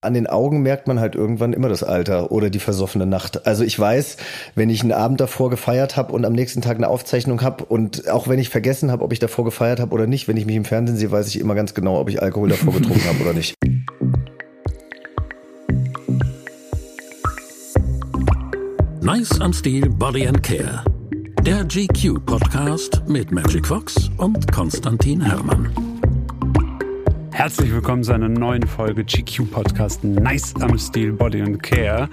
An den Augen merkt man halt irgendwann immer das Alter oder die versoffene Nacht. Also ich weiß, wenn ich einen Abend davor gefeiert habe und am nächsten Tag eine Aufzeichnung habe und auch wenn ich vergessen habe, ob ich davor gefeiert habe oder nicht, wenn ich mich im Fernsehen sehe, weiß ich immer ganz genau, ob ich Alkohol davor getrunken habe oder nicht. Nice am Stil Body and Care. Der GQ Podcast mit Magic Fox und Konstantin Herrmann. Herzlich willkommen zu einer neuen Folge GQ Podcast Nice am Stil Body and Care.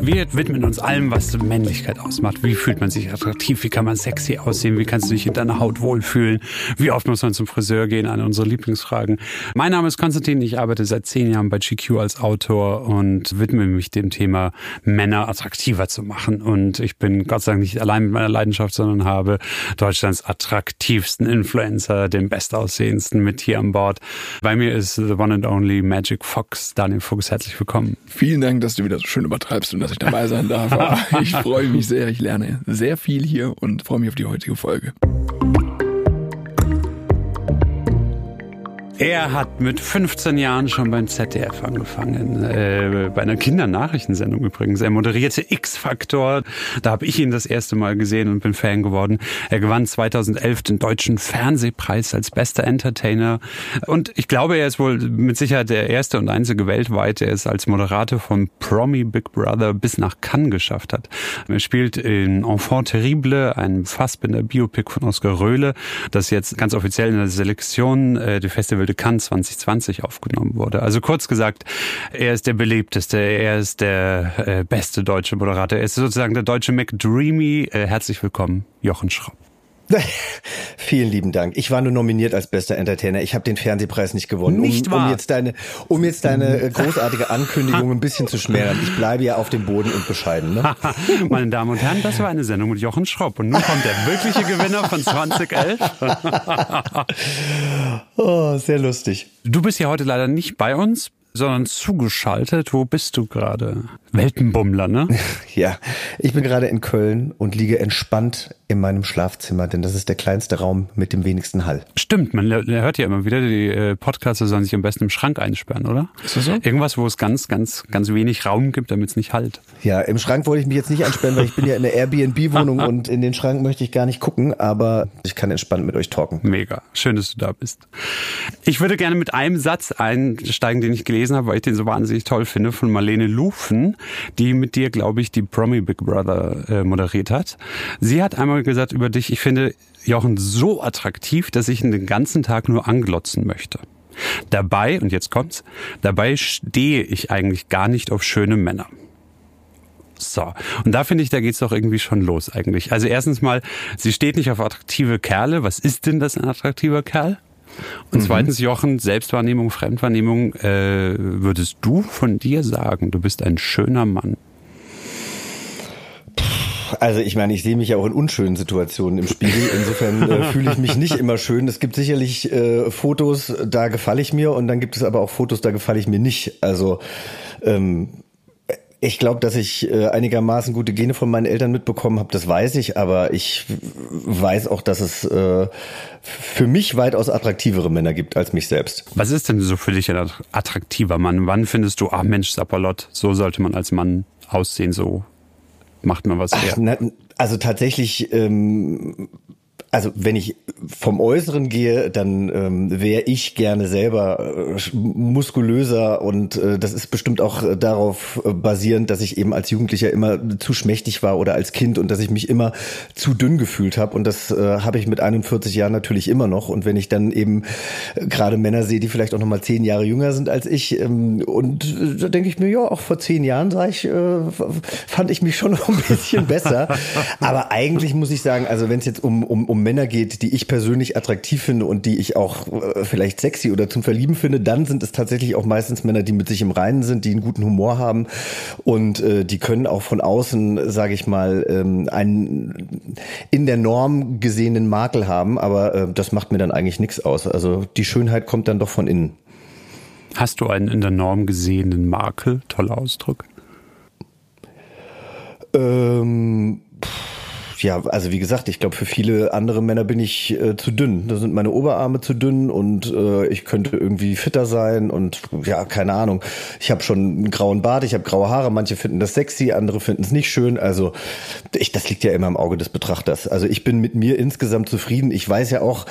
Wir widmen uns allem, was Männlichkeit ausmacht. Wie fühlt man sich attraktiv? Wie kann man sexy aussehen? Wie kannst du dich in deiner Haut wohlfühlen? Wie oft muss man zum Friseur gehen? Eine unserer Lieblingsfragen. Mein Name ist Konstantin. Ich arbeite seit zehn Jahren bei GQ als Autor und widme mich dem Thema Männer attraktiver zu machen. Und ich bin Gott sei Dank nicht allein mit meiner Leidenschaft, sondern habe Deutschlands attraktivsten Influencer, den bestaussehendsten mit hier an Bord. Bei mir mir ist the one and only Magic Fox. Daniel Fuchs, herzlich willkommen. Vielen Dank, dass du wieder so schön übertreibst und dass ich dabei sein darf. ich freue mich sehr. Ich lerne sehr viel hier und freue mich auf die heutige Folge. Er hat mit 15 Jahren schon beim ZDF angefangen, äh, bei einer Kindernachrichtensendung übrigens. Er moderierte X-Faktor, da habe ich ihn das erste Mal gesehen und bin Fan geworden. Er gewann 2011 den Deutschen Fernsehpreis als bester Entertainer und ich glaube, er ist wohl mit Sicherheit der erste und einzige weltweit, der es als Moderator von Promi Big Brother bis nach Cannes geschafft hat. Er spielt in Enfant Terrible, einem Fassbinder Biopic von Oskar Röhle, das jetzt ganz offiziell in der Selektion äh, der Festival De Cannes 2020 aufgenommen wurde. Also kurz gesagt, er ist der beliebteste, er ist der äh, beste deutsche Moderator, er ist sozusagen der deutsche McDreamy. Äh, herzlich willkommen, Jochen Schropp. Vielen lieben Dank. Ich war nur nominiert als bester Entertainer. Ich habe den Fernsehpreis nicht gewonnen. Nicht um, wahr? um jetzt deine, um jetzt deine äh, großartige Ankündigung ein bisschen zu schmälern. Ich bleibe ja auf dem Boden und bescheiden. Ne? Meine Damen und Herren, das war eine Sendung mit Jochen Schropp. Und nun kommt der wirkliche Gewinner von 2011. oh, sehr lustig. Du bist ja heute leider nicht bei uns sondern zugeschaltet. Wo bist du gerade? Weltenbummler, ne? Ja, ich bin gerade in Köln und liege entspannt in meinem Schlafzimmer, denn das ist der kleinste Raum mit dem wenigsten Hall. Stimmt, man hört ja immer wieder, die äh, Podcaster sollen sich am besten im Schrank einsperren, oder? Ist das so? Irgendwas, wo es ganz, ganz, ganz wenig Raum gibt, damit es nicht halt. Ja, im Schrank wollte ich mich jetzt nicht einsperren, weil ich bin ja in der Airbnb-Wohnung und in den Schrank möchte ich gar nicht gucken, aber ich kann entspannt mit euch talken. Mega. Schön, dass du da bist. Ich würde gerne mit einem Satz einsteigen, den ich gelesen habe, weil ich den so wahnsinnig toll finde, von Marlene Lufen, die mit dir, glaube ich, die Promi Big Brother äh, moderiert hat. Sie hat einmal gesagt über dich, ich finde Jochen so attraktiv, dass ich ihn den ganzen Tag nur anglotzen möchte. Dabei, und jetzt kommt's, dabei stehe ich eigentlich gar nicht auf schöne Männer. So. Und da finde ich, da geht's doch irgendwie schon los eigentlich. Also erstens mal, sie steht nicht auf attraktive Kerle. Was ist denn das ein attraktiver Kerl? Und mhm. zweitens, Jochen, Selbstwahrnehmung, Fremdwahrnehmung, äh, würdest du von dir sagen, du bist ein schöner Mann? Also ich meine, ich sehe mich ja auch in unschönen Situationen im Spiegel. Insofern äh, fühle ich mich nicht immer schön. Es gibt sicherlich äh, Fotos, da gefalle ich mir und dann gibt es aber auch Fotos, da gefalle ich mir nicht. Also ähm, ich glaube, dass ich äh, einigermaßen gute Gene von meinen Eltern mitbekommen habe, das weiß ich, aber ich weiß auch, dass es äh, für mich weitaus attraktivere Männer gibt als mich selbst. Was ist denn so für dich ein attraktiver Mann? Wann findest du, ah Mensch, Sapperlot, so sollte man als Mann aussehen, so macht man was her? Ach, na, also tatsächlich ähm, also wenn ich vom Äußeren gehe, dann ähm, wäre ich gerne selber äh, muskulöser und äh, das ist bestimmt auch äh, darauf äh, basierend, dass ich eben als Jugendlicher immer zu schmächtig war oder als Kind und dass ich mich immer zu dünn gefühlt habe. Und das äh, habe ich mit 41 Jahren natürlich immer noch. Und wenn ich dann eben äh, gerade Männer sehe, die vielleicht auch noch mal zehn Jahre jünger sind als ich ähm, und äh, da denke ich mir, ja, auch vor zehn Jahren sah ich, äh, fand ich mich schon noch ein bisschen besser, aber eigentlich muss ich sagen, also wenn es jetzt um, um, um Männer geht, die ich persönlich attraktiv finde und die ich auch äh, vielleicht sexy oder zum Verlieben finde, dann sind es tatsächlich auch meistens Männer, die mit sich im Reinen sind, die einen guten Humor haben und äh, die können auch von außen, sage ich mal, ähm, einen in der Norm gesehenen Makel haben, aber äh, das macht mir dann eigentlich nichts aus. Also die Schönheit kommt dann doch von innen. Hast du einen in der Norm gesehenen Makel? Toller Ausdruck. Ähm, ja, also wie gesagt, ich glaube, für viele andere Männer bin ich äh, zu dünn. Da sind meine Oberarme zu dünn und äh, ich könnte irgendwie fitter sein und ja, keine Ahnung. Ich habe schon einen grauen Bart, ich habe graue Haare, manche finden das sexy, andere finden es nicht schön. Also ich, das liegt ja immer im Auge des Betrachters. Also ich bin mit mir insgesamt zufrieden. Ich weiß ja auch,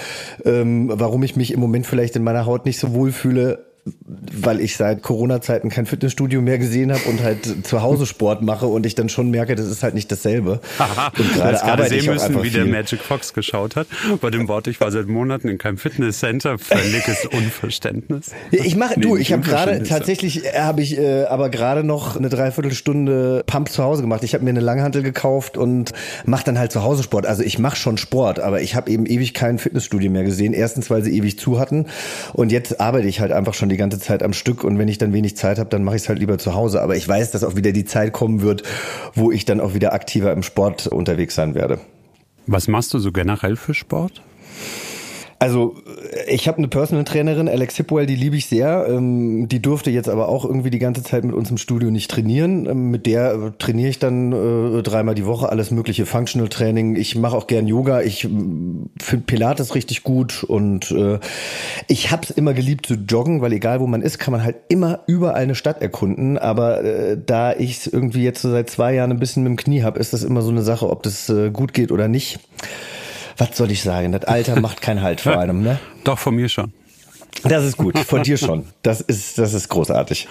ähm, warum ich mich im Moment vielleicht in meiner Haut nicht so wohl fühle weil ich seit Corona-Zeiten kein Fitnessstudio mehr gesehen habe und halt zu Hause Sport mache und ich dann schon merke, das ist halt nicht dasselbe. und gerade gerade sehen müssen, wie der Magic Fox geschaut hat. Bei dem Wort, ich war seit Monaten in keinem Fitnesscenter, völliges Unverständnis. Ich mache, du, ich habe gerade tatsächlich, habe ich äh, aber gerade noch eine Dreiviertelstunde Pump zu Hause gemacht. Ich habe mir eine Langhantel gekauft und mache dann halt zu Hause Sport. Also ich mache schon Sport, aber ich habe eben ewig kein Fitnessstudio mehr gesehen. Erstens, weil sie ewig zu hatten und jetzt arbeite ich halt einfach schon die ganze Zeit am Stück und wenn ich dann wenig Zeit habe, dann mache ich es halt lieber zu Hause. Aber ich weiß, dass auch wieder die Zeit kommen wird, wo ich dann auch wieder aktiver im Sport unterwegs sein werde. Was machst du so generell für Sport? Also ich habe eine Personal Trainerin, Alex Hipwell, die liebe ich sehr. Ähm, die durfte jetzt aber auch irgendwie die ganze Zeit mit uns im Studio nicht trainieren. Ähm, mit der äh, trainiere ich dann äh, dreimal die Woche alles mögliche Functional Training. Ich mache auch gern Yoga. Ich ähm, finde Pilates richtig gut und äh, ich habe es immer geliebt zu joggen, weil egal wo man ist, kann man halt immer überall eine Stadt erkunden. Aber äh, da ich es irgendwie jetzt so seit zwei Jahren ein bisschen mit dem Knie habe, ist das immer so eine Sache, ob das äh, gut geht oder nicht was soll ich sagen? Das Alter macht keinen Halt vor einem, ne? Doch, von mir schon. Das ist gut, von dir schon. Das ist, das ist großartig.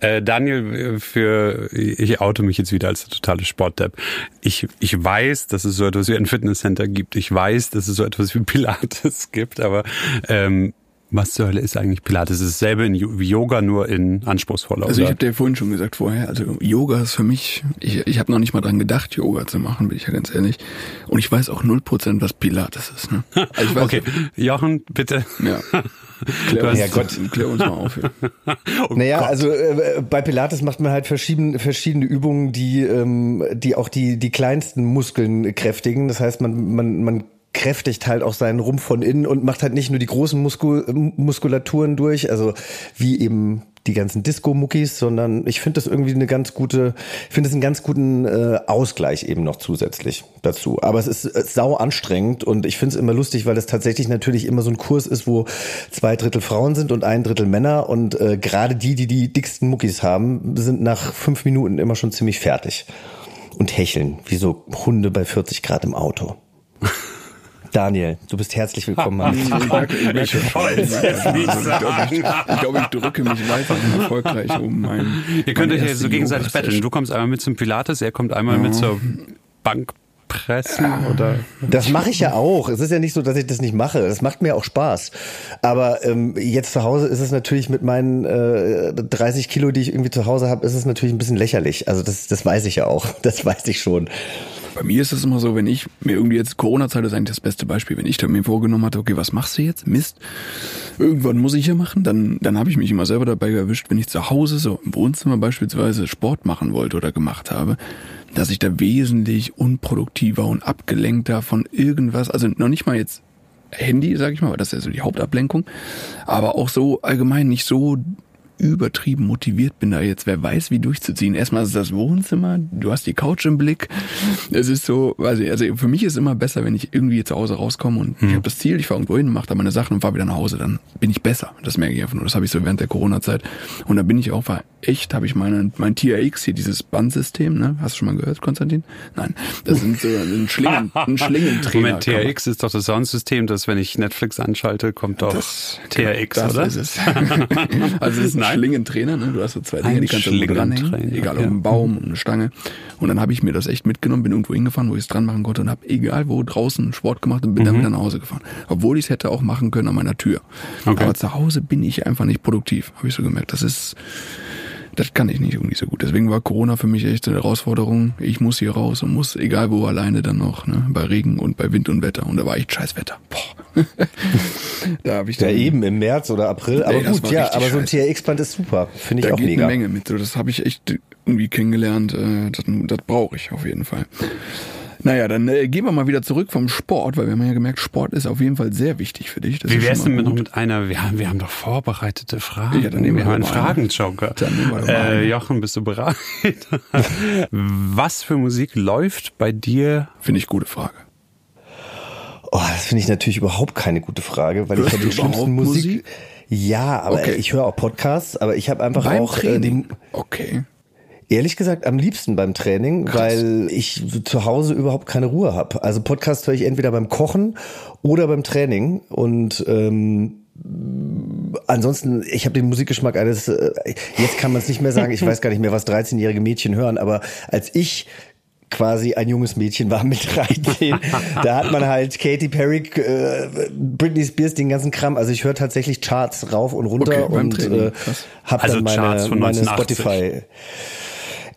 Äh, Daniel, für ich auto mich jetzt wieder als der totale Sportdepp. Ich, ich weiß, dass es so etwas wie ein Fitnesscenter gibt. Ich weiß, dass es so etwas wie Pilates gibt, aber ähm, was zur Hölle ist eigentlich Pilates? Es ist dasselbe wie Yoga, nur in anspruchsvoller. Also ich habe dir vorhin schon gesagt vorher, also Yoga ist für mich, ich, ich habe noch nicht mal dran gedacht, Yoga zu machen, bin ich ja ganz ehrlich. Und ich weiß auch null Prozent, was Pilates ist. Ne? Also weiß, okay, Jochen, bitte. Ja. Klär uns, ja, Gott. klär uns mal auf. Ja. oh naja, Gott. also äh, bei Pilates macht man halt verschiedene, verschiedene Übungen, die, ähm, die auch die, die kleinsten Muskeln kräftigen. Das heißt, man, man, man kräftigt halt auch seinen Rumpf von innen und macht halt nicht nur die großen Muskul Muskulaturen durch, also wie eben die ganzen Disco-Muckis, sondern ich finde das irgendwie eine ganz gute, ich finde es einen ganz guten äh, Ausgleich eben noch zusätzlich dazu. Aber es ist äh, sau anstrengend und ich finde es immer lustig, weil das tatsächlich natürlich immer so ein Kurs ist, wo zwei Drittel Frauen sind und ein Drittel Männer und äh, gerade die, die die dicksten Muckis haben, sind nach fünf Minuten immer schon ziemlich fertig und hecheln, wie so Hunde bei 40 Grad im Auto. Daniel, du bist herzlich willkommen. ich, ich, ich wollte es jetzt nicht sagen. Ich glaube, ich drücke mich weiterhin erfolgreich um mein. Ihr könnt euch ja so gegenseitig betteln. Du kommst einmal mit zum Pilates, er kommt einmal ja. mit zur Bank pressen oder das mache ich ja auch es ist ja nicht so dass ich das nicht mache das macht mir auch Spaß aber ähm, jetzt zu Hause ist es natürlich mit meinen äh, 30 Kilo die ich irgendwie zu Hause habe ist es natürlich ein bisschen lächerlich also das das weiß ich ja auch das weiß ich schon bei mir ist es immer so, wenn ich mir irgendwie jetzt Corona-Zeit ist eigentlich das beste Beispiel, wenn ich mir vorgenommen hatte, okay, was machst du jetzt? Mist. Irgendwann muss ich ja machen, dann, dann habe ich mich immer selber dabei erwischt, wenn ich zu Hause so im Wohnzimmer beispielsweise Sport machen wollte oder gemacht habe, dass ich da wesentlich unproduktiver und abgelenkter von irgendwas, also noch nicht mal jetzt Handy, sag ich mal, weil das ist ja so die Hauptablenkung, aber auch so allgemein nicht so übertrieben motiviert bin, da jetzt wer weiß wie durchzuziehen. Erstmal ist das Wohnzimmer, du hast die Couch im Blick. Es ist so, weiß ich, also für mich ist immer besser, wenn ich irgendwie zu Hause rauskomme und hm. ich habe das Ziel, ich fahre irgendwo hin, mache da meine Sachen und fahre wieder nach Hause, dann bin ich besser. Das merke ich einfach nur. Das habe ich so während der Corona-Zeit. Und da bin ich auch, war echt, habe ich meine, mein TRX hier, dieses Bandsystem, ne? Hast du schon mal gehört, Konstantin? Nein. Das sind so ein, Schlingen, ein Schlingentrainer. Moment, TRX ist doch das Soundsystem, das, wenn ich Netflix anschalte, kommt doch das, TRX, das oder? Ist es. also es ist ein Schlingentrainer, ne? Du hast so zwei Dinge, die kannst du dranhängen, egal ob ein Baum und eine Stange. Und dann habe ich mir das echt mitgenommen, bin irgendwo hingefahren, wo ich es dran machen konnte und habe egal wo draußen Sport gemacht und bin mhm. dann wieder nach Hause gefahren. Obwohl ich es hätte auch machen können an meiner Tür. Okay. Aber zu Hause bin ich einfach nicht produktiv, habe ich so gemerkt. Das ist das kann ich nicht irgendwie so gut. Deswegen war Corona für mich echt eine Herausforderung. Ich muss hier raus und muss, egal wo, alleine dann noch, ne, bei Regen und bei Wind und Wetter. Und da war echt scheiß Wetter. Boah. da habe ich dann, Ja, eben im März oder April. Aber ey, gut, ja, aber so ein TRX-Band ist super. Finde ich da auch geht mega. eine Menge mit. Das habe ich echt irgendwie kennengelernt. Äh, das, das brauche ich auf jeden Fall. Naja, dann äh, gehen wir mal wieder zurück vom Sport, weil wir haben ja gemerkt, Sport ist auf jeden Fall sehr wichtig für dich. Das Wie wär's denn mit noch mit einer, wir haben, wir haben doch vorbereitete Fragen. Ja, dann nehmen wir wir haben einen doch mal eine. Fragenjoker. Dann nehmen wir doch mal. Äh, Jochen, bist du bereit? Was für Musik läuft bei dir? Finde ich gute Frage. Oh, das finde ich natürlich überhaupt keine gute Frage, weil Hörst ich ja du die schlimmsten Musik. Musik? Ja, aber Okay. ich höre auch Podcasts, aber ich habe einfach Beim auch äh, Training. den, okay. Ehrlich gesagt am liebsten beim Training, weil ich zu Hause überhaupt keine Ruhe habe. Also Podcast höre ich entweder beim Kochen oder beim Training und ähm, ansonsten, ich habe den Musikgeschmack eines, äh, jetzt kann man es nicht mehr sagen, ich weiß gar nicht mehr, was 13-jährige Mädchen hören, aber als ich quasi ein junges Mädchen war mit 13, da hat man halt Katy Perry, äh, Britney Spears, den ganzen Kram. Also ich höre tatsächlich Charts rauf und runter Okay, und äh, krass. habe Also dann meine, meine 1980. Spotify.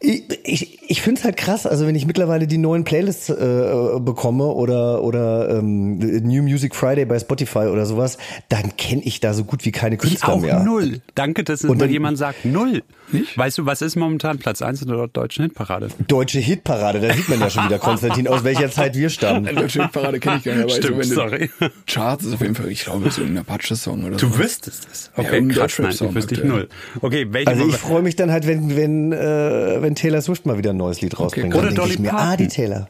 Ich, ich, ich finde es halt krass, also wenn ich mittlerweile die neuen Playlists äh, bekomme oder oder ähm, New Music Friday bei Spotify oder sowas, dann kenne ich da so gut wie keine Ich Künstler auch mehr. null. Danke, dass es Und mal dann- jemand sagt. Null. Nicht? Weißt du, was ist momentan Platz 1 in der deutschen Hitparade? Deutsche Hitparade, da sieht man ja schon wieder, Konstantin, aus welcher Zeit wir stammen. Deutsche Hitparade kenne ich gar nicht, aber Stimmt, also, sorry. Charts ist auf jeden Fall, ich glaube, so ein Apache-Song oder so. Du wüsstest es. Ja, Okay, ein krass, nein, ich wüsste ich null. Okay, welche Also ich freue mich dann halt, wenn wenn äh, wenn Taylor Swift mal wieder ein neues Lied rausbringt. Oder Dann denk ich Dolly mir, Parton. ah, die Taylor.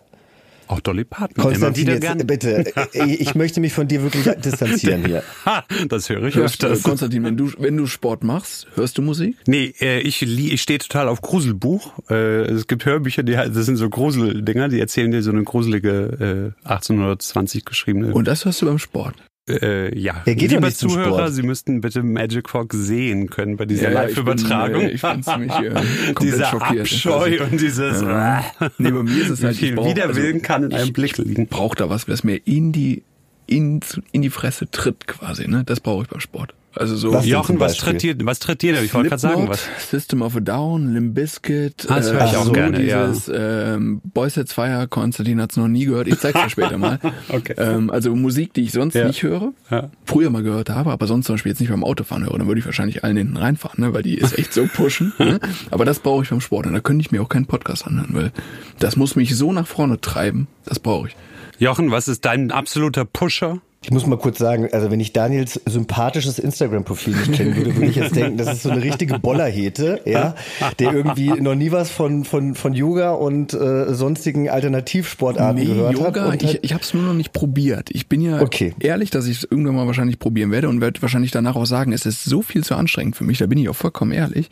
Auch Dolly Parton. Konstantin, immer jetzt wieder gern. bitte, äh, ich möchte mich von dir wirklich distanzieren hier. Ha, das höre ich Hörst, öfters. Konstantin, wenn du, wenn du Sport machst, hörst du Musik? Nee, äh, ich, ich stehe total auf Gruselbuch. Äh, es gibt Hörbücher, die das sind so Gruseldinger, die erzählen dir so eine gruselige äh, 1820 geschriebene. Und das hörst du beim Sport? Äh, ja, Er geht doch liebe nicht zum Zuhörer. Sie müssten bitte Magic Fox sehen können bei dieser Ja, ja, ich bin, Live-Übertragung. äh, ich bin ziemlich, äh, komplett Dieser. Abscheu Also, und dieses Ja. Nee, bei mir ist es wie halt, ich viel brauch- Widerwillen also, kann in einem ich- Blick liegen. brauche da was, was mir in die, in, in die Fresse tritt quasi. Ne? Das brauche ich beim Sport. Also so Was Jochen, was tritt dir, was tritt dir? Ich wollte gerade sagen, was. System of a Down, Limp Bizkit, Ah, das höre ich auch so gerne, ja. dieses ähm, Boys Sets Fire, Konstantin hat's noch nie gehört, ich zeig's dir später mal. Okay. ähm, also Musik, die ich sonst Ja. nicht höre, Ja. früher mal gehört habe, aber sonst zum Beispiel jetzt nicht beim Autofahren höre, dann würde ich wahrscheinlich allen hinten reinfahren, ne? weil die ist echt so pushen. ne? Aber das brauche ich beim Sport und da könnte ich mir auch keinen Podcast anhören, weil das muss mich so nach vorne treiben, das brauche ich. Jochen, was ist dein absoluter Pusher? Ich muss mal kurz sagen, also wenn ich Daniels sympathisches Instagram-Profil nicht kennen würde, würde ich jetzt denken, das ist so eine richtige Bollerhete, ja, der irgendwie noch nie was von von von Yoga und äh, sonstigen Alternativsportarten gehört Yoga, hat. Und ich, ich habe es nur noch nicht probiert. Ich bin ja Okay. ehrlich, dass ich es irgendwann mal wahrscheinlich probieren werde und werde wahrscheinlich danach auch sagen, es ist so viel zu anstrengend für mich, da bin ich auch vollkommen ehrlich.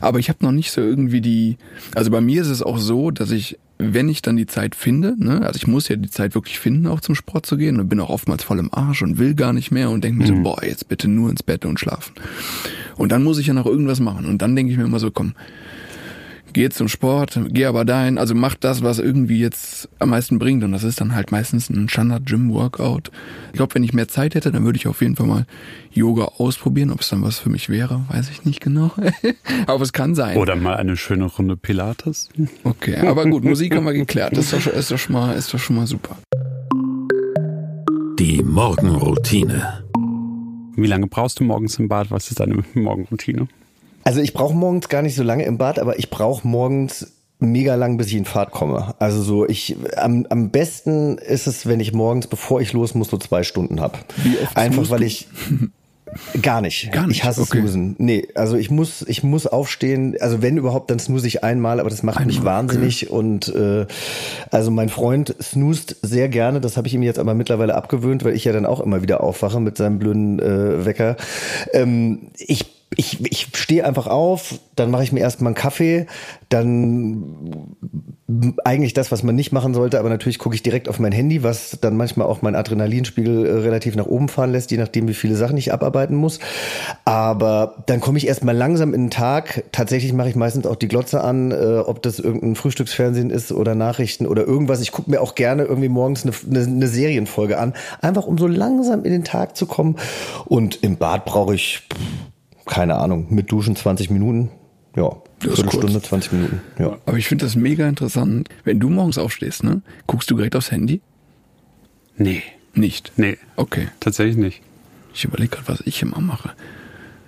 Aber ich habe noch nicht so irgendwie die, also bei mir ist es auch so, dass ich, wenn ich dann die Zeit finde, ne, also ich muss ja die Zeit wirklich finden, auch zum Sport zu gehen und bin auch oftmals voll im Arsch und will gar nicht mehr und denke mir so, boah, jetzt bitte nur ins Bett und schlafen. Und dann muss ich ja noch irgendwas machen und dann denke ich mir immer so, komm, geh zum Sport, geh aber dahin, also mach das, was irgendwie jetzt am meisten bringt. Und das ist dann halt meistens ein Standard-Gym-Workout. Ich glaube, wenn ich mehr Zeit hätte, dann würde ich auf jeden Fall mal Yoga ausprobieren. Ob es dann was für mich wäre, weiß ich nicht genau. aber es kann sein. Oder mal eine schöne Runde Pilates? Okay, aber gut, Musik haben wir geklärt. Das ist doch, schon- ist doch, schon, mal, ist doch schon mal super. Die Morgenroutine. Wie lange brauchst du morgens im Bad? Was ist deine Morgenroutine? Also ich brauche morgens gar nicht so lange im Bad, aber ich brauche morgens mega lang, bis ich in Fahrt komme. Also so ich am, am besten ist es, wenn ich morgens, bevor ich los muss, so zwei Stunden hab. Wie oft Einfach weil ich Gar nicht. Gar nicht, Ich hasse okay. Snoosen. Nee, also ich muss, ich muss aufstehen. Also wenn überhaupt, dann snooze ich einmal, aber das macht mich Einmal, wahnsinnig. Und äh, also mein Freund snoost sehr gerne. Das habe ich ihm jetzt aber mittlerweile abgewöhnt, weil ich ja dann auch immer wieder aufwache mit seinem blöden äh, Wecker. Ähm, ich ich, ich stehe einfach auf, dann mache ich mir erstmal einen Kaffee, dann eigentlich das, was man nicht machen sollte, aber natürlich gucke ich direkt auf mein Handy, was dann manchmal auch mein Adrenalinspiegel äh, relativ nach oben fahren lässt, je nachdem, wie viele Sachen ich abarbeiten muss. Aber dann komme ich erstmal langsam in den Tag. Tatsächlich mache ich meistens auch die Glotze an, äh, ob das irgendein Frühstücksfernsehen ist oder Nachrichten oder irgendwas. Ich gucke mir auch gerne irgendwie morgens eine, eine, eine Serienfolge an, einfach um so langsam in den Tag zu kommen. Und im Bad brauche ich keine Ahnung, mit Duschen 20 Minuten. Ja, Viertelstunde, kurz. 20 Minuten. Ja. Aber ich finde das mega interessant. Wenn du morgens aufstehst, ne, guckst du direkt aufs Handy? Nee, Nicht. nee, Okay. tatsächlich nicht. Ich überlege gerade, was ich immer mache.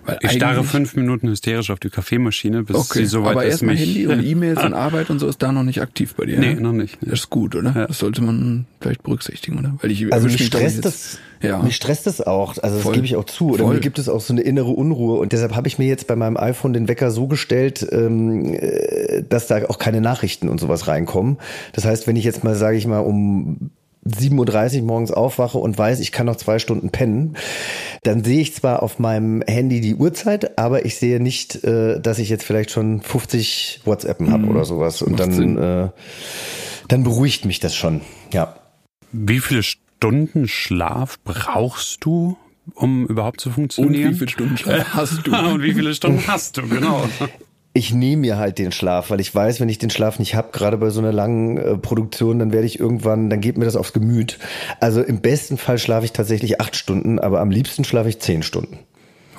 Weil Ich starre fünf Minuten hysterisch auf die Kaffeemaschine, bis Okay, sie soweit aber ist. erstmal mich- Handy und E-Mails und Arbeit und so ist da noch nicht aktiv bei dir. Nee, ne? noch nicht. Das ist gut, oder? Ja. Das sollte man vielleicht berücksichtigen, oder? Weil ich Also mich stresst das, Ja. mich stresst das auch. Also das Voll. gebe ich auch zu. Oder Voll. mir gibt es auch so eine innere Unruhe. Und deshalb habe ich mir jetzt bei meinem iPhone den Wecker so gestellt, ähm, äh, dass da auch keine Nachrichten und sowas reinkommen. Das heißt, wenn ich jetzt mal, sage ich mal, um 7.30 Uhr morgens aufwache und weiß, ich kann noch zwei Stunden pennen, dann sehe ich zwar auf meinem Handy die Uhrzeit, aber ich sehe nicht, äh, dass ich jetzt vielleicht schon 50 WhatsAppen habe oder sowas. Und dann, äh, dann beruhigt mich das schon. Ja. Wie viele Stunden Schlaf brauchst du, um überhaupt zu Und funktionieren? wie viele Stunden Schlaf hast du? und wie viele Stunden hast du, genau. ich nehme mir halt den Schlaf, weil ich weiß, wenn ich den Schlaf nicht habe, gerade bei so einer langen äh, Produktion, dann werde ich irgendwann, dann geht mir das aufs Gemüt. Also im besten Fall schlafe ich tatsächlich acht Stunden, aber am liebsten schlafe ich zehn Stunden.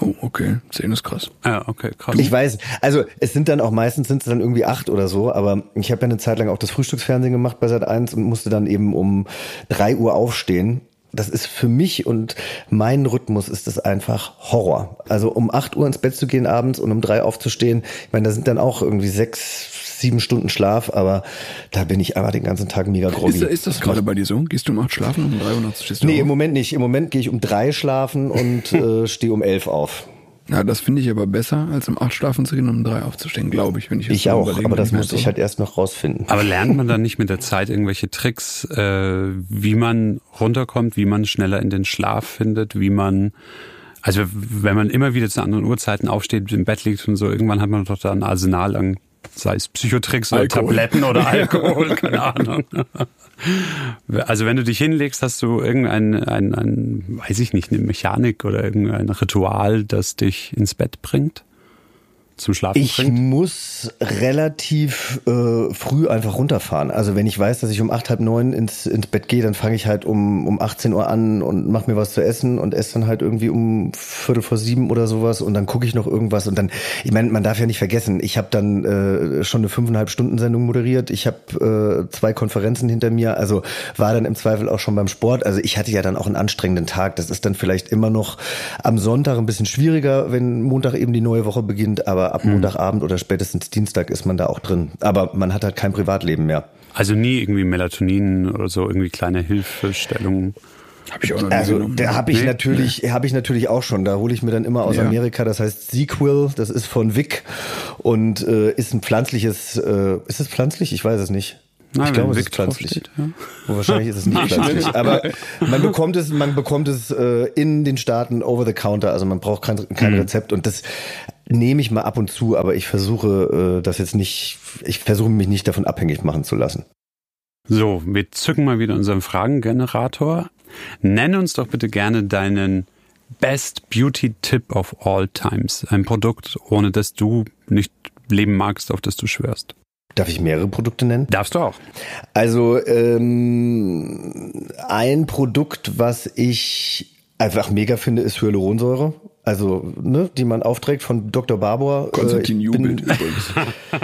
Oh, okay. Zehn ist krass. Ja, okay, krass. Ich weiß, also es sind dann auch meistens sind es dann irgendwie acht oder so, aber ich habe ja eine Zeit lang auch das Frühstücksfernsehen gemacht bei Sat 1 und musste dann eben um drei Uhr aufstehen. Das ist für mich und meinen Rhythmus ist das einfach Horror. Also um acht Uhr ins Bett zu gehen abends und um drei aufzustehen, ich meine, da sind dann auch irgendwie sechs, sieben Stunden Schlaf, aber da bin ich einfach den ganzen Tag mega groggy. Ist, ist das gerade bei dir so? Gehst du um acht schlafen und um drei Uhr stehst du Nee, auf? im Moment nicht. Im Moment gehe ich um drei schlafen und äh, stehe um elf auf. Ja, das finde ich aber besser, als um acht schlafen zu gehen und um drei aufzustehen, glaube ich, wenn ich Ich so auch, aber das muss ich so- halt erst noch rausfinden. Aber lernt man dann nicht mit der Zeit irgendwelche Tricks, äh, wie man runterkommt, wie man schneller in den Schlaf findet, wie man, also wenn man immer wieder zu anderen Uhrzeiten aufsteht, im Bett liegt und so, irgendwann hat man doch da ein Arsenal an, sei es Psychotricks oder Alkohol. Tabletten oder Alkohol, keine Ahnung. Also wenn du dich hinlegst, hast du irgendein, ein, ein, weiß ich nicht, eine Mechanik oder irgendein Ritual, das dich ins Bett bringt? Zum Schlafen Ich bringt? muss relativ äh, früh einfach runterfahren. Also wenn ich weiß, dass ich um acht, halb neun ins, ins Bett gehe, dann fange ich halt um, um 18 Uhr an und mache mir was zu essen und esse dann halt irgendwie um Viertel vor sieben oder sowas und dann gucke ich noch irgendwas und dann, ich meine, man darf ja nicht vergessen, ich habe dann äh, schon eine fünfeinhalb Stunden Sendung moderiert, ich habe äh, zwei Konferenzen hinter mir, also war dann im Zweifel auch schon beim Sport. Also ich hatte ja dann auch einen anstrengenden Tag. Das ist dann vielleicht immer noch am Sonntag ein bisschen schwieriger, wenn Montag eben die neue Woche beginnt, aber ab Montagabend oder spätestens Dienstag ist man da auch drin. Aber man hat halt kein Privatleben mehr. Also nie irgendwie Melatonin oder so, irgendwie kleine Hilfestellungen. Hab ich auch noch nie Also genommen. da habe ich Nee. natürlich, habe ich natürlich auch schon. Da hole ich mir dann immer aus Ja. Amerika. Das heißt Sequel. Das ist von Vic und äh, ist ein pflanzliches. Äh, ist es pflanzlich? Ich weiß es nicht. Na, ich glaube, es Vic ist pflanzlich. draufsteht, ja. Wo wahrscheinlich ist es nicht pflanzlich. Aber man bekommt es, man bekommt es äh, in den Staaten over the counter. Also man braucht kein, kein Mhm. Rezept und das nehme ich mal ab und zu. Aber ich versuche äh, das jetzt nicht. Ich versuche mich nicht davon abhängig machen zu lassen. So, wir zücken mal wieder unseren Fragengenerator. Nenn uns doch bitte gerne deinen Best Beauty Tip of all times. Ein Produkt, ohne das du nicht leben magst, auf das du schwörst. Darf ich mehrere Produkte nennen? Darfst du auch. Also ähm, ein Produkt, was ich einfach mega finde, ist Hyaluronsäure. Also, ne, die man aufträgt von Dr. Barbour. Konstantin Äh, ich jubelt bin, übrigens.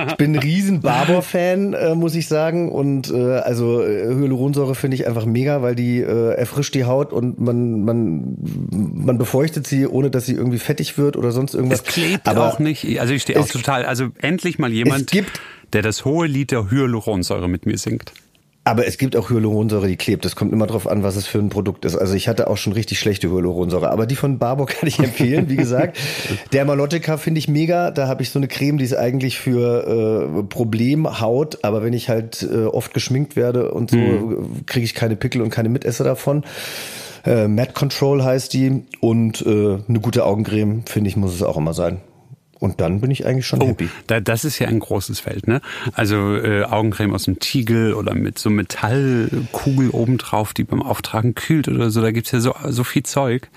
ich bin ein riesen Barbour-Fan, äh, muss ich sagen. Und äh, also äh, Hyaluronsäure finde ich einfach mega, weil die äh, erfrischt die Haut und man, man, man befeuchtet sie, ohne dass sie irgendwie fettig wird oder sonst irgendwas. Es klebt Aber auch nicht. Also ich stehe auch total. Also endlich mal jemand, gibt- der das hohe Lied der Hyaluronsäure mit mir singt. Aber es gibt auch Hyaluronsäure, die klebt. Das kommt immer drauf an, was es für ein Produkt ist. Also ich hatte auch schon richtig schlechte Hyaluronsäure. Aber die von Barbour kann ich empfehlen, wie gesagt. Dermalotica finde ich mega. Da habe ich so eine Creme, die ist eigentlich für äh, Problemhaut. Aber wenn ich halt äh, oft geschminkt werde und so, Mhm. kriege ich keine Pickel und keine Mitesser davon. Äh, Matte Control heißt die. Und äh, eine gute Augencreme, finde ich, muss es auch immer sein. Und dann bin ich eigentlich schon Oh, happy. da, das ist ja ein großes Feld, ne? Also äh, Augencreme aus dem Tiegel oder mit so Metallkugel obendrauf, die beim Auftragen kühlt oder so. Da gibt's ja so, so viel Zeug.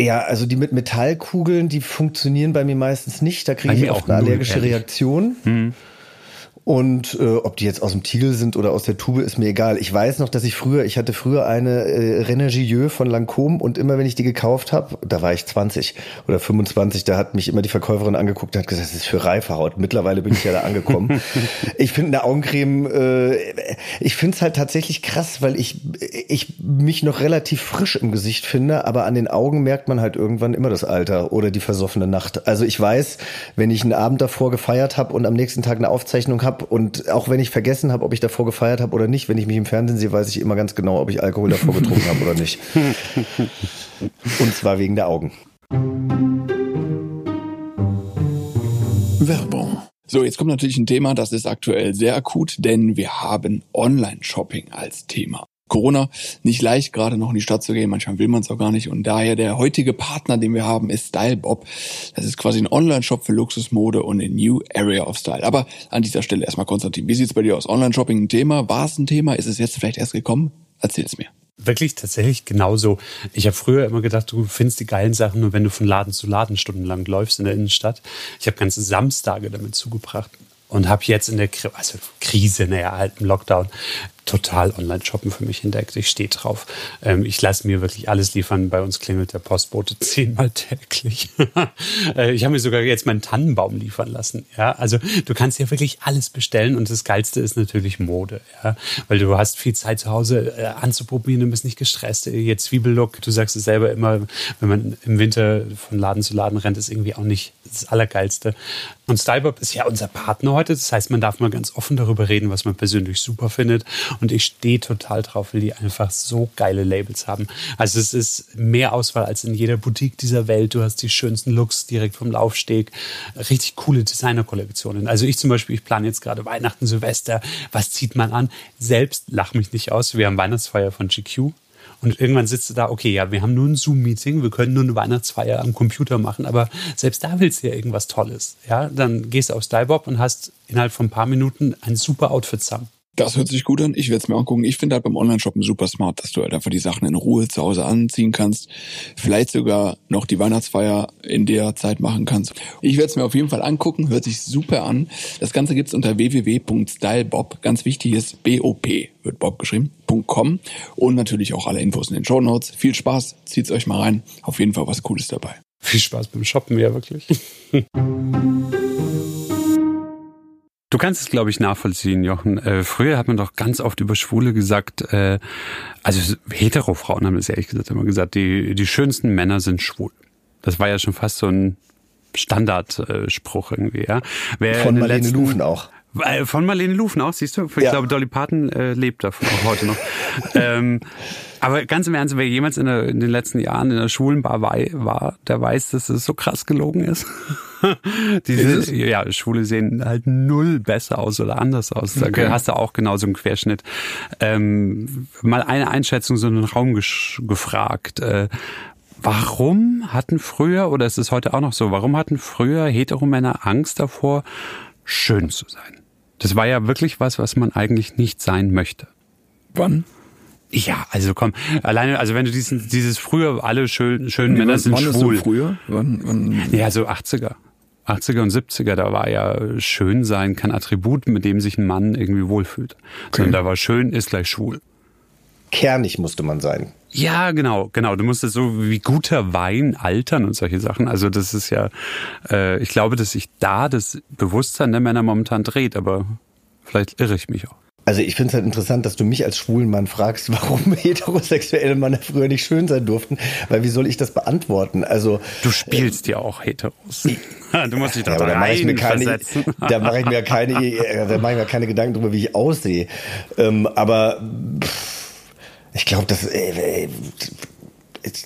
Ja, also die mit Metallkugeln, die funktionieren bei mir meistens nicht. Da kriege ich oft auch eine allergische ehrlich. Reaktion. Und äh, ob die jetzt aus dem Tiegel sind oder aus der Tube, ist mir egal. Ich weiß noch, dass ich früher, ich hatte früher eine äh, René von Lancôme und immer wenn ich die gekauft habe, da war ich 20 oder 25, da hat mich immer die Verkäuferin angeguckt und hat gesagt, das ist für reife Haut. Mittlerweile bin ich ja da angekommen. ich finde eine Augencreme, äh, ich finde es halt tatsächlich krass, weil ich, ich mich noch relativ frisch im Gesicht finde, aber an den Augen merkt man halt irgendwann immer das Alter oder die versoffene Nacht. Also ich weiß, wenn ich einen Abend davor gefeiert habe und am nächsten Tag eine Aufzeichnung habe, habe und auch wenn ich vergessen habe, ob ich davor gefeiert habe oder nicht, wenn ich mich im Fernsehen sehe, weiß ich immer ganz genau, ob ich Alkohol davor getrunken habe oder nicht. Und zwar wegen der Augen. Werbung. So, jetzt kommt natürlich ein Thema, das ist aktuell sehr akut, denn wir haben Online-Shopping als Thema. Corona nicht leicht, gerade noch in die Stadt zu gehen. Manchmal will man es auch gar nicht. Und daher der heutige Partner, den wir haben, ist Stylebob. Das ist quasi ein Online-Shop für Luxusmode und eine New Area of Style. Aber an dieser Stelle erstmal Konstantin, wie sieht's bei dir aus? Online-Shopping ein Thema? War es ein Thema? Ist es jetzt vielleicht erst gekommen? Erzähl es mir. Wirklich tatsächlich genauso. Ich habe früher immer gedacht, du findest die geilen Sachen nur, wenn du von Laden zu Laden stundenlang läufst in der Innenstadt. Ich habe ganze Samstage damit zugebracht und habe jetzt in der also Krise, naja, im Lockdown, total Online-Shoppen für mich entdeckt. Ich stehe drauf. Ähm, ich lasse mir wirklich alles liefern. Bei uns klingelt der Postbote zehnmal täglich. äh, ich habe mir sogar jetzt meinen Tannenbaum liefern lassen. Ja, also du kannst ja wirklich alles bestellen und das Geilste ist natürlich Mode. Ja, weil du hast viel Zeit zu Hause äh, anzuprobieren und bist nicht gestresst. Jetzt Zwiebellook, du sagst es selber immer, wenn man im Winter von Laden zu Laden rennt, ist irgendwie auch nicht das Allergeilste. Und Stylebob ist ja unser Partner heute. Das heißt, man darf mal ganz offen darüber reden, was man persönlich super findet. Und ich stehe total drauf, weil die einfach so geile Labels haben. Also es ist mehr Auswahl als in jeder Boutique dieser Welt. Du hast die schönsten Looks direkt vom Laufsteg. Richtig coole Designerkollektionen. Also ich zum Beispiel, ich plane jetzt gerade Weihnachten, Silvester. Was zieht man an? Selbst lach mich nicht aus. Wir haben Weihnachtsfeier von GQ. Und irgendwann sitzt du da, okay, ja, wir haben nur ein Zoom-Meeting, wir können nur eine Weihnachtsfeier am Computer machen, aber selbst da willst du ja irgendwas Tolles. Ja, dann gehst du auf Stylebob und hast innerhalb von ein paar Minuten ein super Outfit zusammen. Das hört sich gut an. Ich werde es mir angucken. Ich finde halt beim Online-Shoppen super smart, dass du halt einfach die Sachen in Ruhe zu Hause anziehen kannst. Vielleicht sogar noch die Weihnachtsfeier in der Zeit machen kannst. Ich werde es mir auf jeden Fall angucken. Hört sich super an. Das Ganze gibt's unter www.stylebob. Ganz wichtig ist BOP, wird Bob geschrieben, .com. Und natürlich auch alle Infos in den Show Notes. Viel Spaß. Zieht's euch mal rein. Auf jeden Fall was Cooles dabei. Viel Spaß beim Shoppen, ja wirklich. Du kannst es, glaube ich, nachvollziehen, Jochen. Äh, früher hat man doch ganz oft über Schwule gesagt, äh, also Hetero-Frauen haben das ehrlich gesagt immer gesagt, die, die schönsten Männer sind schwul. Das war ja schon fast so ein Standardspruch irgendwie, ja. Wer Von Marlene letzten, Lufen auch. Äh, von Marlene Lufen auch, siehst du? Ich ja. glaube, Dolly Parton äh, lebt davon auch heute noch. ähm, aber ganz im Ernst, wer jemals in, der, in den letzten Jahren in der Schulenbar war, der weiß, dass es so krass gelogen ist. Diese, ja, Schwule sehen halt null besser aus oder anders aus. Da okay. hast du auch genau so einen Querschnitt. Ähm, mal eine Einschätzung so in den Raum gefragt. Äh, warum hatten früher, oder ist es heute auch noch so, warum hatten früher Heteromänner Angst davor, schön zu sein? Das war ja wirklich was, was man eigentlich nicht sein möchte. Wann? Ja, also komm, alleine, also wenn du diesen, dieses früher alle schön, schönen Männer sind wann schwul. Ist so früher? Wann, wann? Ja, so 80er. 80er und 70er, da war ja schön sein kein Attribut, mit dem sich ein Mann irgendwie wohlfühlt. Okay. Sondern da war schön ist gleich schwul. Kernig musste man sein. Ja, genau, genau. Du musstest so wie guter Wein altern und solche Sachen. Also das ist ja, äh, ich glaube, dass sich da das Bewusstsein der Männer momentan dreht, aber vielleicht irre ich mich auch. Also ich finde es halt interessant, dass du mich als schwulen Mann fragst, warum heterosexuelle Männer früher nicht schön sein durften, weil wie soll ich das beantworten? Also du spielst äh, ja auch Heteros. Du musst dich da, ja, da mache ich mir keine, da mache ich mir keine, äh, da mache ich mir keine Gedanken darüber, wie ich aussehe. Ähm, aber pff, ich glaube, dass äh, äh,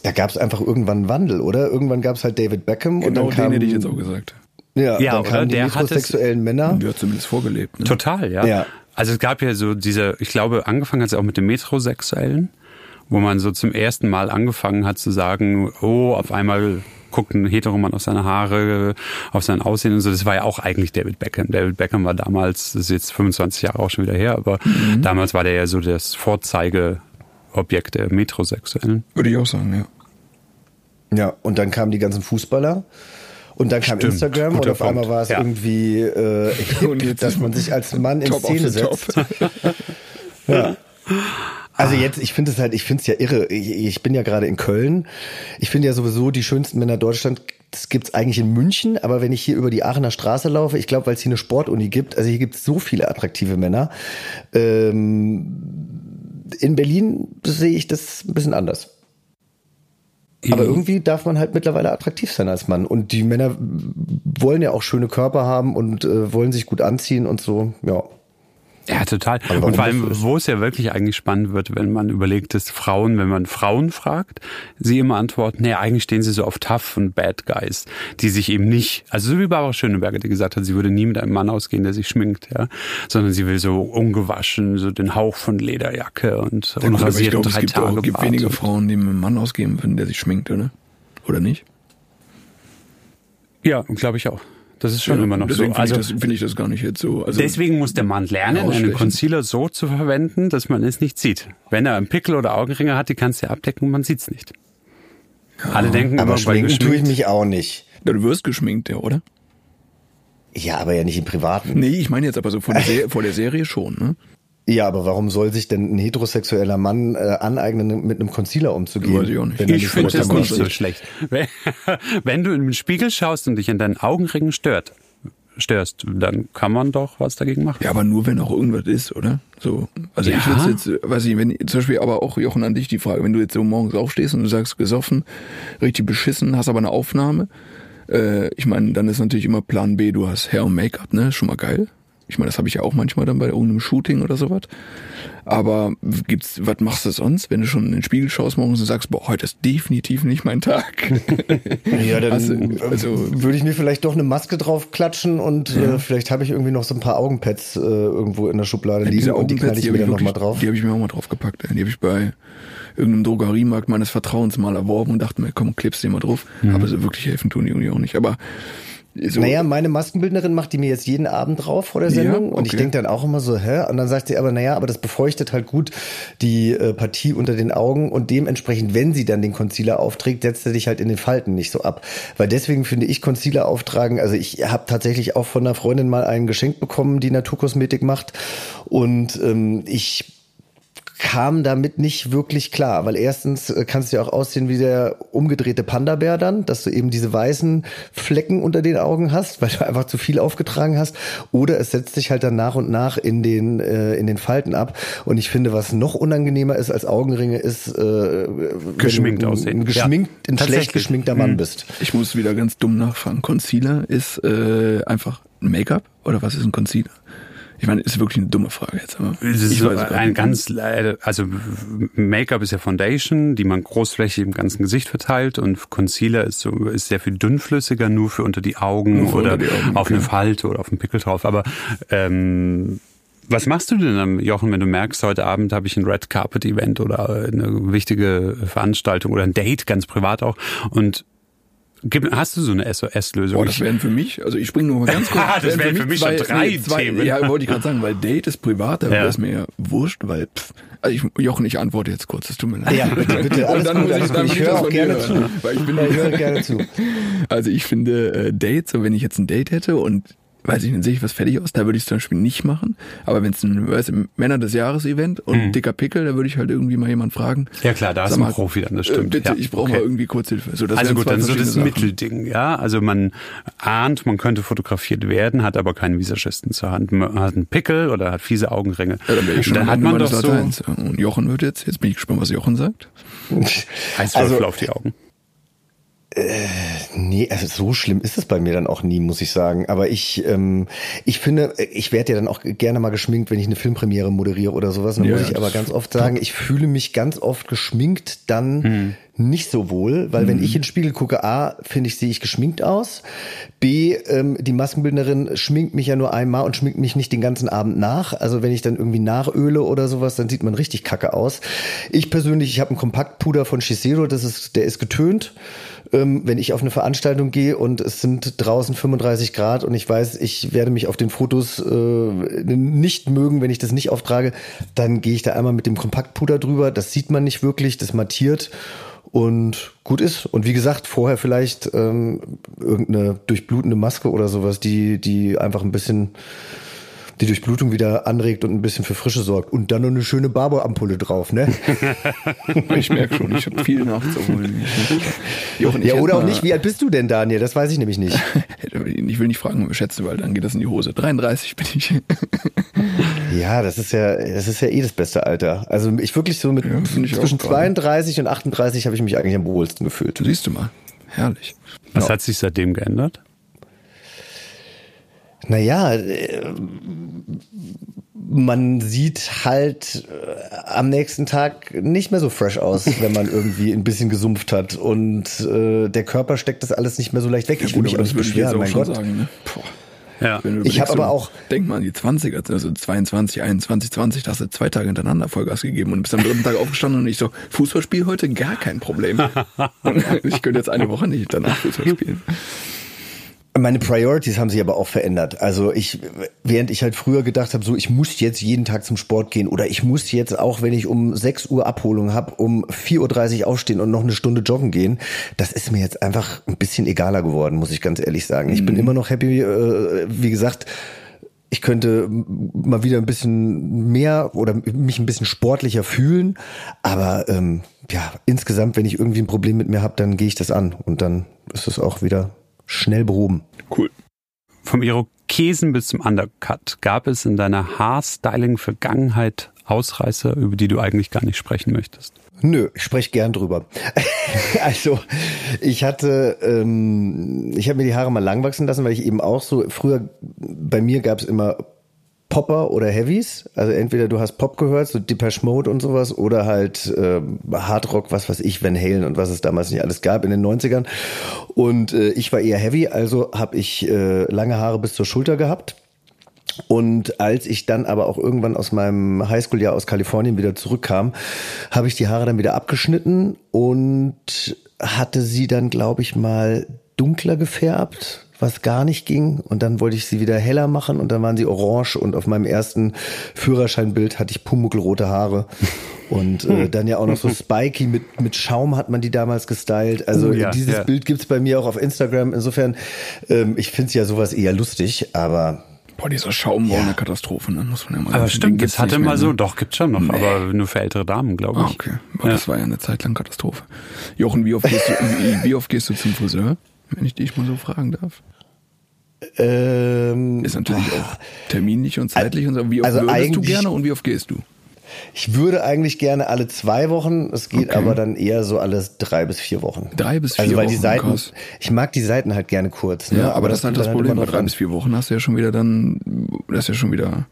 da gab es einfach irgendwann einen Wandel, oder? Irgendwann gab es halt David Beckham genau, und dann kam, den hätte ich jetzt auch gesagt. Ja, ja dann kamen die heterosexuellen Männer. Der hat zumindest vorgelebt. Ne? Total, ja. ja. Also es gab ja so diese, ich glaube, angefangen hat es auch mit dem Metrosexuellen, wo man so zum ersten Mal angefangen hat zu sagen, oh, auf einmal guckt ein Heteroman auf seine Haare, auf sein Aussehen und so. Das war ja auch eigentlich David Beckham. David Beckham war damals, das ist jetzt 25 Jahre auch schon wieder her, aber mhm. damals war der ja so das Vorzeigeobjekt der Metrosexuellen. Würde ich auch sagen, ja. Ja, und dann kamen die ganzen Fußballer Und dann kam Stimmt, Instagram und auf einmal war es Ja. irgendwie, äh, Und jetzt dass man sich als Mann in Szene setzt. Ja. Also jetzt, ich finde es halt, ich finde es ja irre. Ich, ich bin ja gerade in Köln. Ich finde ja sowieso die schönsten Männer Deutschland. Das gibt's eigentlich in München, aber wenn ich hier über die Aachener Straße laufe, ich glaube, weil es hier eine Sportuni gibt, also hier gibt's so viele attraktive Männer. Ähm, in Berlin sehe ich das ein bisschen anders. Aber irgendwie darf man halt mittlerweile attraktiv sein als Mann. Und die Männer wollen ja auch schöne Körper haben und äh, wollen sich gut anziehen und so, ja. Ja, total. Und vor allem, wo es ja wirklich eigentlich spannend wird, wenn man überlegt, dass Frauen, wenn man Frauen fragt, sie immer antworten, nee, eigentlich stehen sie so auf Tough und Bad Guys, die sich eben nicht, also so wie Barbara Schöneberger, die gesagt hat, sie würde nie mit einem Mann ausgehen, der sich schminkt, ja, sondern sie will so ungewaschen, so den Hauch von Lederjacke und Ja, und es drei gibt, Tage auch, gibt wenige Frauen, die mit einem Mann ausgeben würden, der sich schminkt, oder? Oder nicht? Ja, glaube ich auch. Das ist schon Ja, immer noch so. deswegen finde Also, finde ich das gar nicht jetzt so. Also, Deswegen muss der Mann lernen, einen. Concealer so zu verwenden, dass man es nicht sieht. Wenn er einen Pickel oder Augenringe hat, die kannst du ja abdecken und man sieht's nicht. Alle denken Aber schminken tue ich mich auch nicht. Ja, du wirst geschminkt, ja, oder? Ja, aber ja nicht im Privaten. Nee, ich meine jetzt aber so vor der, Se vor der Serie schon, ne? Ja, aber warum soll sich denn ein heterosexueller Mann äh, aneignen, mit einem Concealer umzugehen? Weiß ich auch nicht. wenn Ich finde so das nicht so schlecht. Wenn, wenn du in den Spiegel schaust und dich an deinen Augenringen stört, störst, dann kann man doch was dagegen machen. Ja, aber nur wenn auch irgendwas ist, oder? So. Also ich Ja. würde jetzt, weiß ich, wenn zum Beispiel aber auch Jochen an dich die Frage, wenn du jetzt so morgens aufstehst und du sagst gesoffen, richtig beschissen, hast aber eine Aufnahme, äh, ich meine, dann ist natürlich immer Plan B, du hast Hair und Make-up, ne? Schon mal geil. Ich meine, das habe ich ja auch manchmal dann bei irgendeinem Shooting oder sowas. Aber gibt's, was machst du sonst, wenn du schon in den Spiegel schaust morgens und sagst, boah, heute ist definitiv nicht mein Tag. Ja, dann Also, also- würde ich mir vielleicht doch eine Maske drauf klatschen und äh, vielleicht habe ich irgendwie noch so ein paar Augenpads äh, irgendwo in der Schublade liegen Diese und die knall ich die mir dann nochmal drauf. die habe ich mir auch mal drauf gepackt. Die habe ich bei irgendeinem Drogeriemarkt meines Vertrauens mal erworben und dachte mir, komm, klebst die mal drauf. Aber so wirklich helfen tun die irgendwie auch nicht. Aber so, Naja, meine Maskenbildnerin macht die mir jetzt jeden Abend drauf vor der Sendung Ja, und ich okay. denke dann auch immer so, hä? Und dann sagt sie aber, naja, aber das befeuchtet halt gut die äh, Partie unter den Augen und dementsprechend, wenn sie dann den Concealer aufträgt, setzt er dich halt in den Falten nicht so ab. Weil deswegen finde ich Concealer auftragen, also ich habe tatsächlich auch von einer Freundin mal ein Geschenk bekommen, die Naturkosmetik macht und ähm, ich kam damit nicht wirklich klar, weil erstens äh, kannst du ja auch aussehen wie der umgedrehte Panda-Bär dann, dass du eben diese weißen Flecken unter den Augen hast, weil du einfach zu viel aufgetragen hast, oder es setzt sich halt dann nach und nach in den äh, in den Falten ab. Und ich finde, was noch unangenehmer ist als Augenringe, ist äh, wenn Geschminkt du ein, aussehen. ein geschminkt, Ja, ein schlecht geschminkter Mann bist. ich muss wieder ganz dumm nachfragen. Concealer ist äh, einfach ein Make-up oder was ist ein Concealer? Ich meine, ist wirklich eine dumme Frage jetzt. Aber Es ist so ein ganz, also Make-up ist ja Foundation, die man großflächig im ganzen Gesicht verteilt und Concealer ist so ist sehr viel dünnflüssiger, nur für unter die Augen oder die Augen, auf okay. eine Falte oder auf einen Pickel drauf. Aber ähm, was machst du denn dann, Jochen, wenn du merkst, heute Abend habe ich ein Red Carpet Event oder eine wichtige Veranstaltung oder ein Date, ganz privat auch und Hast du so eine SOS-Lösung? Boah, das wären für mich, also ich springe nur mal ganz kurz. Ah, das wären für mich schon drei Themen. Ja, wollte ich gerade sagen, weil Date ist privat, da Ja. wäre es mir ja wurscht, weil, pff, also ich, Jochen, ich antworte jetzt kurz, es tut mir leid. Ja, bitte, bitte, Und alles dann gut, muss alles ich, dann gut. Ich höre das auch gerne zu. hören, Weil ich bin, Ich höre gerne zu. Also ich finde äh, Dates, so wenn ich jetzt ein Date hätte und weiß ich, dann sehe ich was fertig aus, da würde ich es zum Beispiel nicht machen. Aber wenn es ein weißt, du, Männer des Jahres Event und dicker Pickel, da würde ich halt irgendwie mal jemanden fragen. Mhm. Ja, klar, da ist ein mal, Profi dann, das äh, stimmt. Bitte, Ja, ich brauche okay. mal irgendwie Kurzhilfe. So, das Also gut, dann so das Sachen. Mittelding, ja. Also man ahnt, man könnte fotografiert werden, hat aber keinen Visagisten zur Hand. Man hat einen Pickel oder hat fiese Augenringe. Ja, dann wäre ich schon dann am hat man doch so Und Jochen wird jetzt, jetzt bin ich gespannt, was Jochen sagt. Eiswürfel Also- auf die Augen. Nee, also so schlimm ist es bei mir dann auch nie, muss ich sagen. Aber ich, ähm, ich finde, ich werde ja dann auch gerne mal geschminkt, wenn ich eine Filmpremiere moderiere oder sowas. Dann Ja, muss ich aber ganz oft sagen, ich fühle mich ganz oft geschminkt dann nicht so wohl, weil wenn ich in den Spiegel gucke, A, finde ich, sehe ich geschminkt aus. B, ähm, die Maskenbildnerin schminkt mich ja nur einmal und schminkt mich nicht den ganzen Abend nach. Also wenn ich dann irgendwie nachöle oder sowas, dann sieht man richtig kacke aus. Ich persönlich, ich habe einen Kompaktpuder von Shiseido, das ist, der ist getönt. Ähm, wenn ich auf eine Veranstaltung gehe und es sind draußen 35 Grad und ich weiß, ich werde mich auf den Fotos äh, nicht mögen, wenn ich das nicht auftrage, dann gehe ich da einmal mit dem Kompaktpuder drüber. Das sieht man nicht wirklich, das mattiert. und gut ist. Und wie gesagt, vorher vielleicht ähm, irgendeine durchblutende Maske oder sowas, die, die einfach ein bisschen die Durchblutung wieder anregt und ein bisschen für Frische sorgt. Und dann noch eine schöne Barberampulle drauf, ne? ich merke schon, ich habe viel nachzuholen. Jochen, ja, oder auch nicht. Wie alt bist du denn, Daniel? Das weiß ich nämlich nicht. ich will nicht fragen, schätze, weil dann geht das in die Hose. 33 bin ich. ja, das ist ja, das ist ja eh das beste Alter. Also ich wirklich so mit ja, zwischen 32 und 38 habe ich mich eigentlich am wohlsten gefühlt. Siehst du mal. Herrlich. Was ja. hat sich seitdem geändert? Naja, äh, man sieht halt äh, am nächsten Tag nicht mehr so fresh aus, wenn man irgendwie ein bisschen gesumpft hat und äh, der Körper steckt das alles nicht mehr so leicht weg. Ja, ich will mich auch nicht beschweren, mein Gott. Sagen, ne? Ja. Ich habe aber auch. Denk mal an die 20er, also 22, 21, 20, da hast du zwei Tage hintereinander Vollgas gegeben und bist am dritten Tag aufgestanden und ich so, Fußballspiel heute gar kein Problem. ich könnte jetzt eine Woche nicht danach Fußball spielen. Meine Priorities haben sich aber auch verändert. Also ich, während ich halt früher gedacht habe, so ich muss jetzt jeden Tag zum Sport gehen oder ich muss jetzt auch, wenn ich um 6 Uhr Abholung habe, um 4.30 Uhr aufstehen und noch eine Stunde joggen gehen, das ist mir jetzt einfach ein bisschen egaler geworden, muss ich ganz ehrlich sagen. Ich bin mhm. immer noch happy, äh, wie gesagt, ich könnte mal wieder ein bisschen mehr oder mich ein bisschen sportlicher fühlen, aber ähm, ja, insgesamt, wenn ich irgendwie ein Problem mit mir habe, dann gehe ich das an und dann ist es auch wieder schnell behoben. Cool. Vom Irokesen bis zum Undercut gab es in deiner Haarstyling-Vergangenheit Ausreißer, über die du eigentlich gar nicht sprechen möchtest? Nö, ich spreche gern drüber. also ich hatte, ähm, ich habe mir die Haare mal lang wachsen lassen, weil ich eben auch so, früher bei mir gab es immer Popper oder Heavies. Also entweder du hast Pop gehört, so Depeche Mode und sowas, oder halt äh, Hardrock, was weiß ich, Van Halen und was es damals nicht alles gab in den 90ern. Und äh, ich war eher Heavy, also habe ich äh, lange Haare bis zur Schulter gehabt. Und als ich dann aber auch irgendwann aus meinem Highschool-Jahr aus Kalifornien wieder zurückkam, habe ich die Haare dann wieder abgeschnitten und hatte sie dann, glaube ich, mal dunkler gefärbt was gar nicht ging. Und dann wollte ich sie wieder heller machen und dann waren sie orange und auf meinem ersten Führerscheinbild hatte ich pumuckelrote Haare. Und äh, dann ja auch noch so spiky mit, mit Schaum hat man die damals gestylt. Also oh, ja, dieses ja. Bild gibt's bei mir auch auf Instagram. Insofern, ähm, ich finde ja sowas eher lustig, aber Boah, dieser Schaum war eine Katastrophe, ne? muss man ja mal Aber stimmt, das hatte mal so, ne? doch, gibt's schon noch, nee. aber nur für ältere Damen, glaube ich. Ah, okay. Aber ja. das war ja eine Zeit lang Katastrophe. Jochen, wie oft gehst du, wie, wie oft gehst du zum Friseur? Wenn ich dich mal so fragen darf? Ähm, ist natürlich auch terminlich und zeitlich und so. Wie oft also würdest du gerne und wie oft gehst du? Ich würde eigentlich gerne alle zwei Wochen. Es geht okay. aber dann eher so alles drei bis vier Wochen. Drei bis also, vier Wochen. Also weil die Seiten, krass. ich mag die Seiten halt gerne kurz. Ne? Ja, aber, aber das, das ist halt das Problem. Bei drei bis vier Wochen hast du ja schon wieder dann, das ist ja schon wieder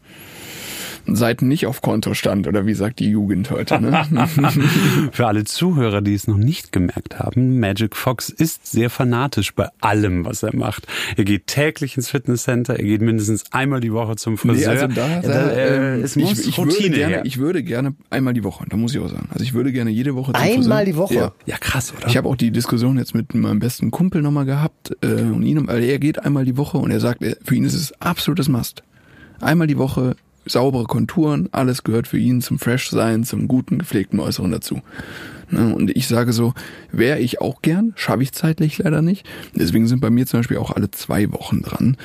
Seiten nicht auf Konto stand oder wie sagt die Jugend heute. Ne? Für alle Zuhörer, die es noch nicht gemerkt haben, Magic Fox ist sehr fanatisch bei allem, was er macht. Er geht täglich ins Fitnesscenter, er geht mindestens einmal die Woche zum Friseur. Nee, also da, da, äh, es muss ich, ich Routine würde gerne, Ich würde gerne einmal die Woche, da muss ich auch sagen. Also ich würde gerne jede Woche zum Einmal Friseur. die Woche? Ja. ja. krass, oder? Ich habe auch die Diskussion jetzt mit meinem besten Kumpel nochmal gehabt äh, und ihn, weil er geht einmal die Woche und er sagt, für ihn ist es absolutes Must. Einmal die Woche saubere Konturen, alles gehört für ihn zum Fresh-Sein, zum guten, gepflegten Äußeren dazu. Ne, und ich sage so, wäre ich auch gern, schaffe ich zeitlich leider nicht. Deswegen sind bei mir zum Beispiel auch alle zwei Wochen dran.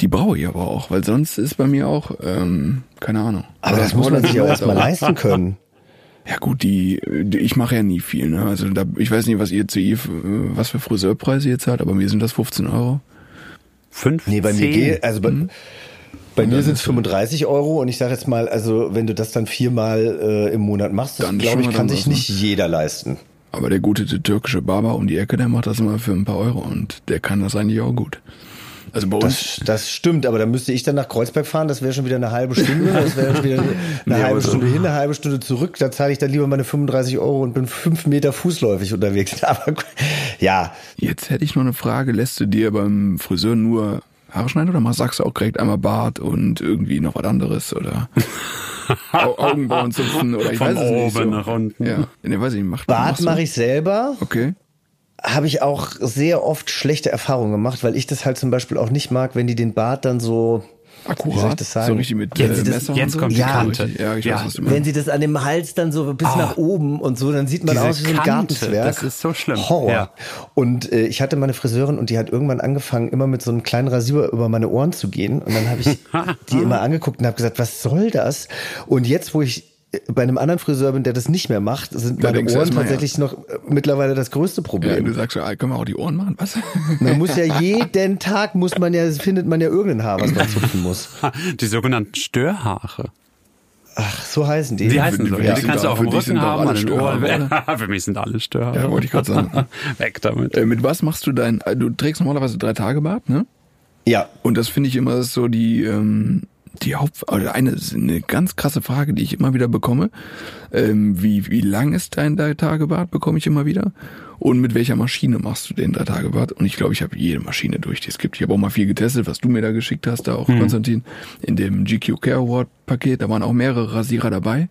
Die brauche ich aber auch, weil sonst ist bei mir auch, ähm, keine Ahnung. Aber das, das muss man sich ja erstmal leisten können. Ja gut, die, die ich mache ja nie viel. Ne? Also da, ich weiß nicht, was ihr zu ihr, was für Friseurpreise ihr zahlt, aber mir sind das 15 Euro. Fünf? Nee, bei mir geht, also bei, mhm. Bei mir sind es 35 Euro und ich sage jetzt mal, also wenn du das dann viermal äh, im Monat machst, glaube ich, kann sich nicht jeder leisten. Aber der gute der türkische Barber um die Ecke, der macht das immer für ein paar Euro und der kann das eigentlich auch gut. Also bei uns. Das, das stimmt, aber da müsste ich dann nach Kreuzberg fahren, das wäre schon wieder eine halbe Stunde, das wäre schon wieder eine nee, halbe Stunde hin, eine halbe Stunde zurück. Da zahle ich dann lieber meine 35 Euro und bin fünf Meter fußläufig unterwegs. Aber ja. Jetzt hätte ich noch eine Frage. Lässt du dir beim Friseur nur Haare schneiden oder sagst du auch direkt einmal Bart und irgendwie noch was anderes oder Augenbrauen zupfen oder ich Von weiß es nicht. So. nach unten. Ja, nee, weiß ich, macht Bart mache ich selber. Okay. Habe ich auch sehr oft schlechte Erfahrungen gemacht, weil ich das halt zum Beispiel auch nicht mag, wenn die den Bart dann so Akkurat. So richtig mit Jetzt- äh, das- Messer jetzt und so. kommt die Ja, Kante. Ja, ich Ja. weiß, was du meinst. Wenn sie das an dem Hals dann so bis Ah. nach oben und so, dann sieht man Diese aus wie so ein Kante, Gartenzwerg. das ist so schlimm. Horror. Ja. Und äh, ich hatte meine Friseurin und die hat irgendwann angefangen, immer mit so einem kleinen Rasierer über meine Ohren zu gehen. Und dann habe ich die immer angeguckt und habe gesagt, was soll das? Und jetzt, wo ich bei einem anderen Friseur bin, der das nicht mehr macht, sind Da meine Ohren mal, ja. tatsächlich noch äh, mittlerweile das größte Ja, Problem. du sagst ja, können wir auch die Ohren machen? Was? man muss ja jeden Tag, muss man ja, findet man ja irgendein Haar, was man zupfen muss. Die sogenannten Störhaare. Ach, so heißen die. Die heißen so. Ja, die kannst du auf dem für dich Rücken haben, an den Ohren. Störhaare, Für mich sind alle Störhaare. Ja, wollte ich gerade sagen. Weg damit. Äh, mit was machst du dein, äh, du trägst normalerweise drei Tage Bart, ne? Ja, Und das finde ich immer so die, ähm, die Haupt, oder eine, eine ganz krasse Frage, die ich immer wieder bekomme. Ähm, wie, wie lang ist dein Drei-Tage-Bart, bekomme ich immer wieder. Und mit welcher Maschine machst du den Drei-Tage-Bart? Und ich glaube, ich habe jede Maschine durch, die es gibt. Ich habe auch mal viel getestet, was du mir da geschickt hast, da auch, Konstantin, in dem GQ Care Award Paket. Da waren auch mehrere Rasierer dabei.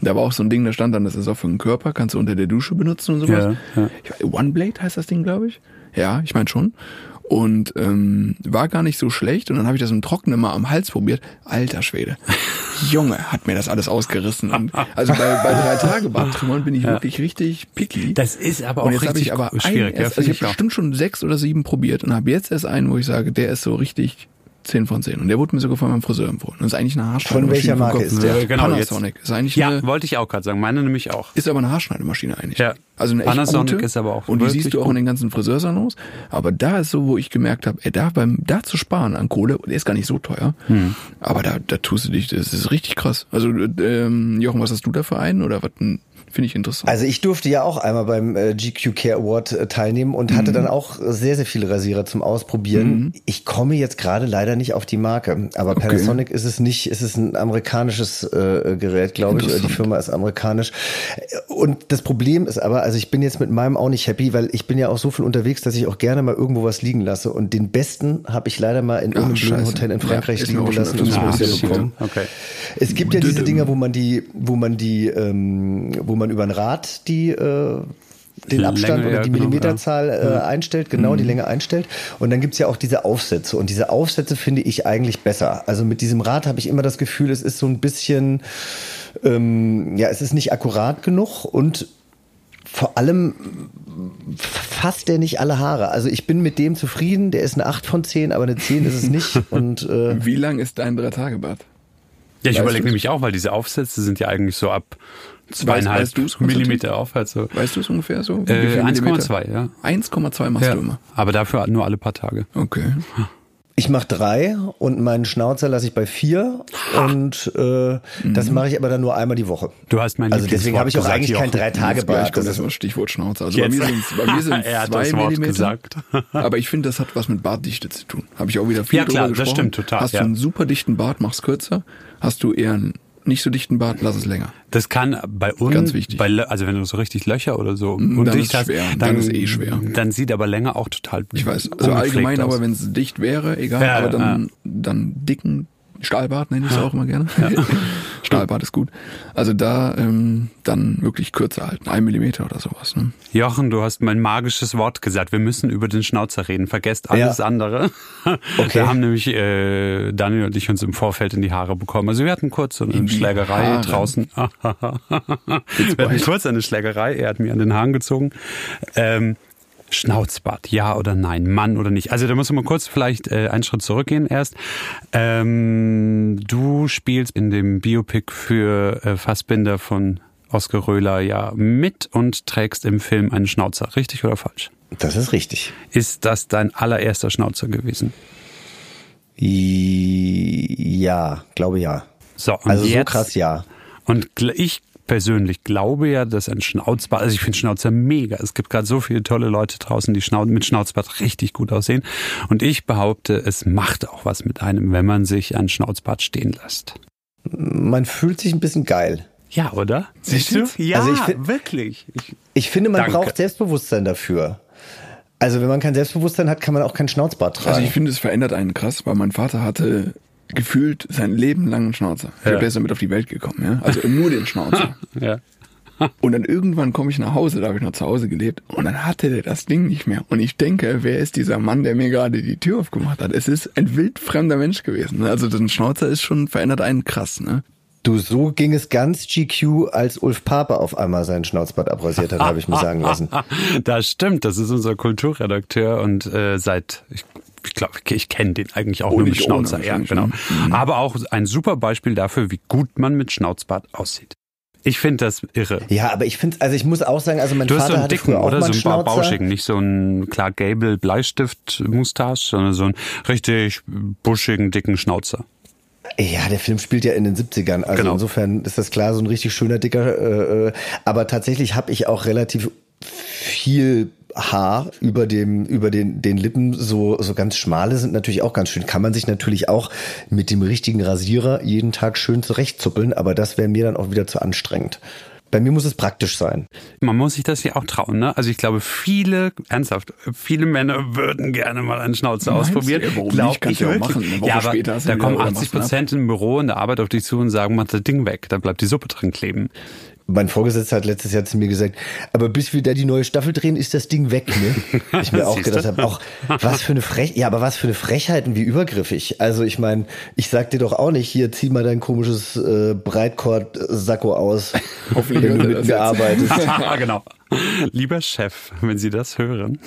Da war auch so ein Ding, da stand dann, das ist auch für den Körper, kannst du unter der Dusche benutzen und sowas. Ja, ja. One Blade heißt das Ding, glaube ich. Ja, ich meine schon. Und ähm, war gar nicht so schlecht. Und dann habe ich das im Trockenen mal am Hals probiert. Alter Schwede. Junge, hat mir das alles ausgerissen. Und also bei, bei drei Tage Barttrümmern bin ich wirklich richtig picky. Das ist aber auch und jetzt richtig ich aber schwierig. einen ja, erst, also ich habe bestimmt schon sechs oder sieben probiert und habe jetzt erst einen, wo ich sage, der ist so richtig 10 von 10. Und der wurde mir sogar von meinem Friseur empfohlen. Das ist eigentlich eine Haarschneidemaschine. Von welcher Marke ist der? Ja, genau, Panasonic. Ist eigentlich Ja, eine, wollte ich auch gerade sagen. Meine nämlich auch. ist aber eine Haarschneidemaschine eigentlich. Ja. Also eine echt Panasonic gute. ist aber auch Und die siehst du auch gut. in den ganzen Friseursalons. Aber da ist so, wo ich gemerkt habe, ey, da beim da zu sparen an Kohle, der ist gar nicht so teuer. Hm. Aber da, da tust du dich, das ist richtig krass. Also ähm, Jochen, was hast du da für einen oder was? Finde ich interessant. Also ich durfte ja auch einmal beim äh, GQ Care Award äh, teilnehmen und Mhm. hatte dann auch sehr, sehr viele Rasierer zum Ausprobieren. Ich komme jetzt gerade leider nicht auf die Marke, aber Panasonic ist es nicht, ist es ein amerikanisches äh, Gerät, glaube ich, die. Firma ist amerikanisch. Und das Problem ist aber, also ich bin jetzt mit meinem auch nicht happy, weil ich bin ja auch so viel unterwegs, dass ich auch gerne mal irgendwo was liegen lasse und den besten habe ich leider mal in irgendeinem blöden. Hotel in Ja, Frankreich mir liegen gelassen und muss ja bekommen. Okay. Es gibt ja diese. Dinger, wo man die, wo man die, ähm, wo man über ein Rad die äh, den Länge, Abstand oder ja, die genau, Millimeterzahl äh, einstellt, genau Mhm. die Länge einstellt. Und dann gibt's ja auch diese Aufsätze. Und diese Aufsätze finde ich eigentlich besser. Also mit diesem Rad habe ich immer das Gefühl, es ist so ein bisschen, ähm, ja, es ist nicht akkurat genug und vor allem fasst der nicht alle Haare. Also ich bin mit dem zufrieden, der ist eine 8 von 10, aber eine 10 ist es nicht. Und äh, Wie lang ist dein Drei-Tage-Bart? Ja, ich überlege nämlich auch, weil diese Aufsätze sind ja eigentlich so ab zweieinhalb weißt Konstantin? Millimeter aufwärts. So. Weißt du es ungefähr so? Äh, viel 1,2, Millimeter? ja. 1,2 machst Ja, du immer. aber dafür nur alle paar Tage. Okay. Ich mache drei und meinen Schnauzer lasse ich bei vier und äh, das mache ich aber dann nur einmal die Woche. Du hast mein Also deswegen habe ich auch eigentlich kein drei. Tage Bart. Das ist, erstmal Stichwort Schnauze. Also Jetzt. bei mir sind bei mir sind Er hat zwei das Wort Millimeter. gesagt. Aber ich finde, das hat was mit Bartdichte zu tun. Habe ich auch wieder viel Ja, klar, drüber das gesprochen. stimmt total, Hast ja. du einen super dichten Bart, mach's kürzer. Hast du eher einen nicht so dichten Bart, lass es länger. Das kann bei uns, Ganz wichtig. bei, also wenn du so richtig Löcher oder so dann undicht ist hast, schwer. dann, Dann ist eh schwer. Dann sieht aber länger auch total Ich weiß. Also allgemein, aus. aber wenn es dicht wäre, egal. Ja, aber ja, dann, dann dicken Stahlbart nenne ich es auch immer gerne. Stahlbart ist gut. Also da ähm, dann wirklich kürzer halten, ein Millimeter oder sowas. Ne? Jochen, du hast mein magisches Wort gesagt. Wir müssen über den Schnauzer reden. Vergesst alles Ja. andere. Wir haben nämlich äh, Daniel und ich uns im Vorfeld in die Haare bekommen. Also wir hatten kurz so eine In Schlägerei Haare? draußen. wir hatten kurz eine Schlägerei. Er hat mir an den Haaren gezogen. Ähm, Schnauzbart, ja oder nein, Mann oder nicht. Also da muss man kurz vielleicht äh, einen Schritt zurückgehen erst. Ähm, du spielst in dem Biopic für äh, Fassbinder von Oskar Röhler ja mit und trägst im Film einen Schnauzer. Richtig oder falsch? das ist richtig. Ist das dein allererster Schnauzer gewesen? Ja, glaube ja. So, und Also so jetzt, krass ja. Und ich persönlich glaube ja, dass ein Schnauzbart, also ich finde Schnauzer mega. Es gibt gerade so viele tolle Leute draußen, die Schnau mit Schnauzbart richtig gut aussehen. Und ich behaupte, es macht auch was mit einem, wenn man sich ein Schnauzbart stehen lässt. Man fühlt sich ein bisschen geil. Ja, oder? Siehst du? Ja, Also ich find- wirklich. Ich, Ich finde, man Danke. braucht Selbstbewusstsein dafür. Also wenn man kein Selbstbewusstsein hat, kann man auch keinen Schnauzbart tragen. Also ich finde, es verändert einen krass, weil mein Vater hatte gefühlt sein Leben lang einen Schnauzer. Ich Ja. ist damit auf die Welt gekommen. Ja? Also nur den Schnauzer. ja. und dann irgendwann komme ich nach Hause, da habe ich noch zu Hause gelebt, und dann hatte der das Ding nicht mehr. Und ich denke, wer ist dieser Mann, der mir gerade die Tür aufgemacht hat? Es ist ein wildfremder Mensch gewesen. Also so ein Schnauzer ist schon, verändert einen krass, ne? Du, so ging es ganz GQ, als Ulf Pape auf einmal seinen Schnauzbart abrasiert hat, habe ich mir sagen lassen. Das stimmt, das ist unser Kulturredakteur und äh, seit, ich ich glaube, ich kenne den eigentlich auch Oh, nur mit Schnauzer. ohne, Ja, genau. ne? Aber auch ein super Beispiel dafür, wie gut man mit Schnauzbart aussieht. Ich finde das irre. Ja, aber ich finde, also ich muss auch sagen, also mein Du hast Vater so einen hatte dicken, auch oder? So einen einen Schnauzer. bauschigen, nicht so einen Clark Gable Bleistift-Mustache, sondern so einen richtig buschigen, dicken Schnauzer. Ja, der Film spielt ja in den 70ern. Also Genau. insofern ist das klar, so ein richtig schöner, dicker. Äh, äh, aber tatsächlich habe ich auch relativ viel Haar über dem über den den Lippen so so ganz schmale sind natürlich auch ganz schön kann man sich natürlich auch mit dem richtigen Rasierer jeden Tag schön zurechtzuppeln aber das wäre mir dann auch wieder zu anstrengend bei mir muss es praktisch sein Man muss sich das ja auch trauen, ne? Also ich glaube, viele, ernsthaft, viele Männer würden gerne mal einen Schnauzer Meinst ausprobieren. Ja, warum Glaub nicht? Kannst ich ja auch machen. Eine Woche ja, aber später da kommen oder 80 machst du Prozent im Büro in der Arbeit auf dich zu und sagen, mach das Ding weg, da bleibt die Suppe drin kleben. Mein Vorgesetzter hat letztes Jahr zu mir gesagt, aber bis wir da die neue Staffel drehen, ist das Ding weg, ne? Ich mir auch gedacht habe, auch was für eine Frech, ja, aber was für eine Frechheit und wie übergriffig. Also ich meine, ich sag dir doch auch nicht, hier zieh mal dein komisches äh, Breitkord-Sakko aus, Hoffentlich wenn du hört mit das mir jetzt. arbeitest. genau. Lieber Chef, wenn Sie das hören.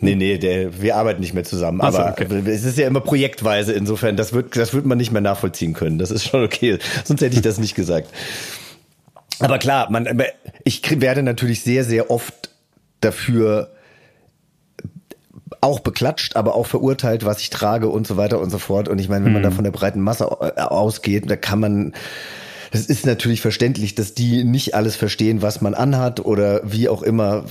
Nee, nee, der, wir arbeiten nicht mehr zusammen. Ach so, aber okay. es ist ja immer projektweise, insofern, das wird, das wird man nicht mehr nachvollziehen können. Das ist schon okay. Sonst hätte ich das nicht gesagt. Aber klar, man, ich werde natürlich sehr, sehr oft dafür auch beklatscht, aber auch verurteilt, was ich trage und so weiter und so fort. Und ich meine, wenn man da von der breiten Masse äh, ausgeht, da kann man, es ist natürlich verständlich, dass die nicht alles verstehen, was man anhat oder wie auch immer.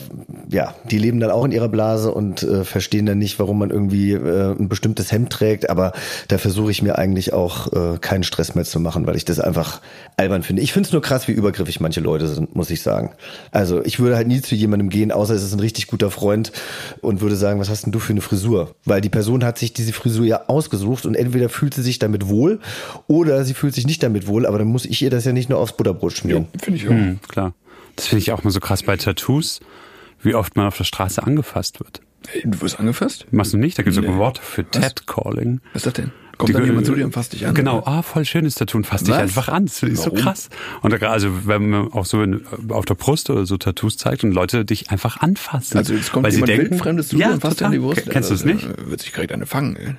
Ja, die leben dann auch in ihrer Blase und äh, verstehen dann nicht, warum man irgendwie äh, ein bestimmtes Hemd trägt. Aber da versuche ich mir eigentlich auch äh, keinen Stress mehr zu machen, weil ich das einfach albern finde. Ich finde es nur krass, wie übergriffig manche Leute sind, muss ich sagen. Also ich würde halt nie zu jemandem gehen, außer es ist ein richtig guter Freund und würde sagen, was hast denn du für eine Frisur? Weil die Person hat sich diese Frisur ja ausgesucht und entweder fühlt sie sich damit wohl oder sie fühlt sich nicht damit wohl, aber dann muss ich ihr das ja nicht nur aufs Butterbrot schmieren. Finde ich auch. Hm, klar. Das finde ich auch mal so krass bei Tattoos, wie oft man auf der Straße angefasst wird. Hey, du wirst angefasst? Machst du nicht? Da gibt es Nee. sogar Worte für Ted-Calling. Was ist das denn? Kommt dann jemand zu dir und fasst dich an? Genau, ah, voll schönes Tattoo und fasst dich einfach an. Das finde ich so krass. Und da, also wenn man auch so in, auf der Brust oder so Tattoos zeigt und Leute dich einfach anfassen. Also jetzt kommt weil jemand denken, wildfremdes zu ja, dir und fasst dir an die. Brust. Kennst du es nicht? Äh, Wird sich direkt eine fangen. ey.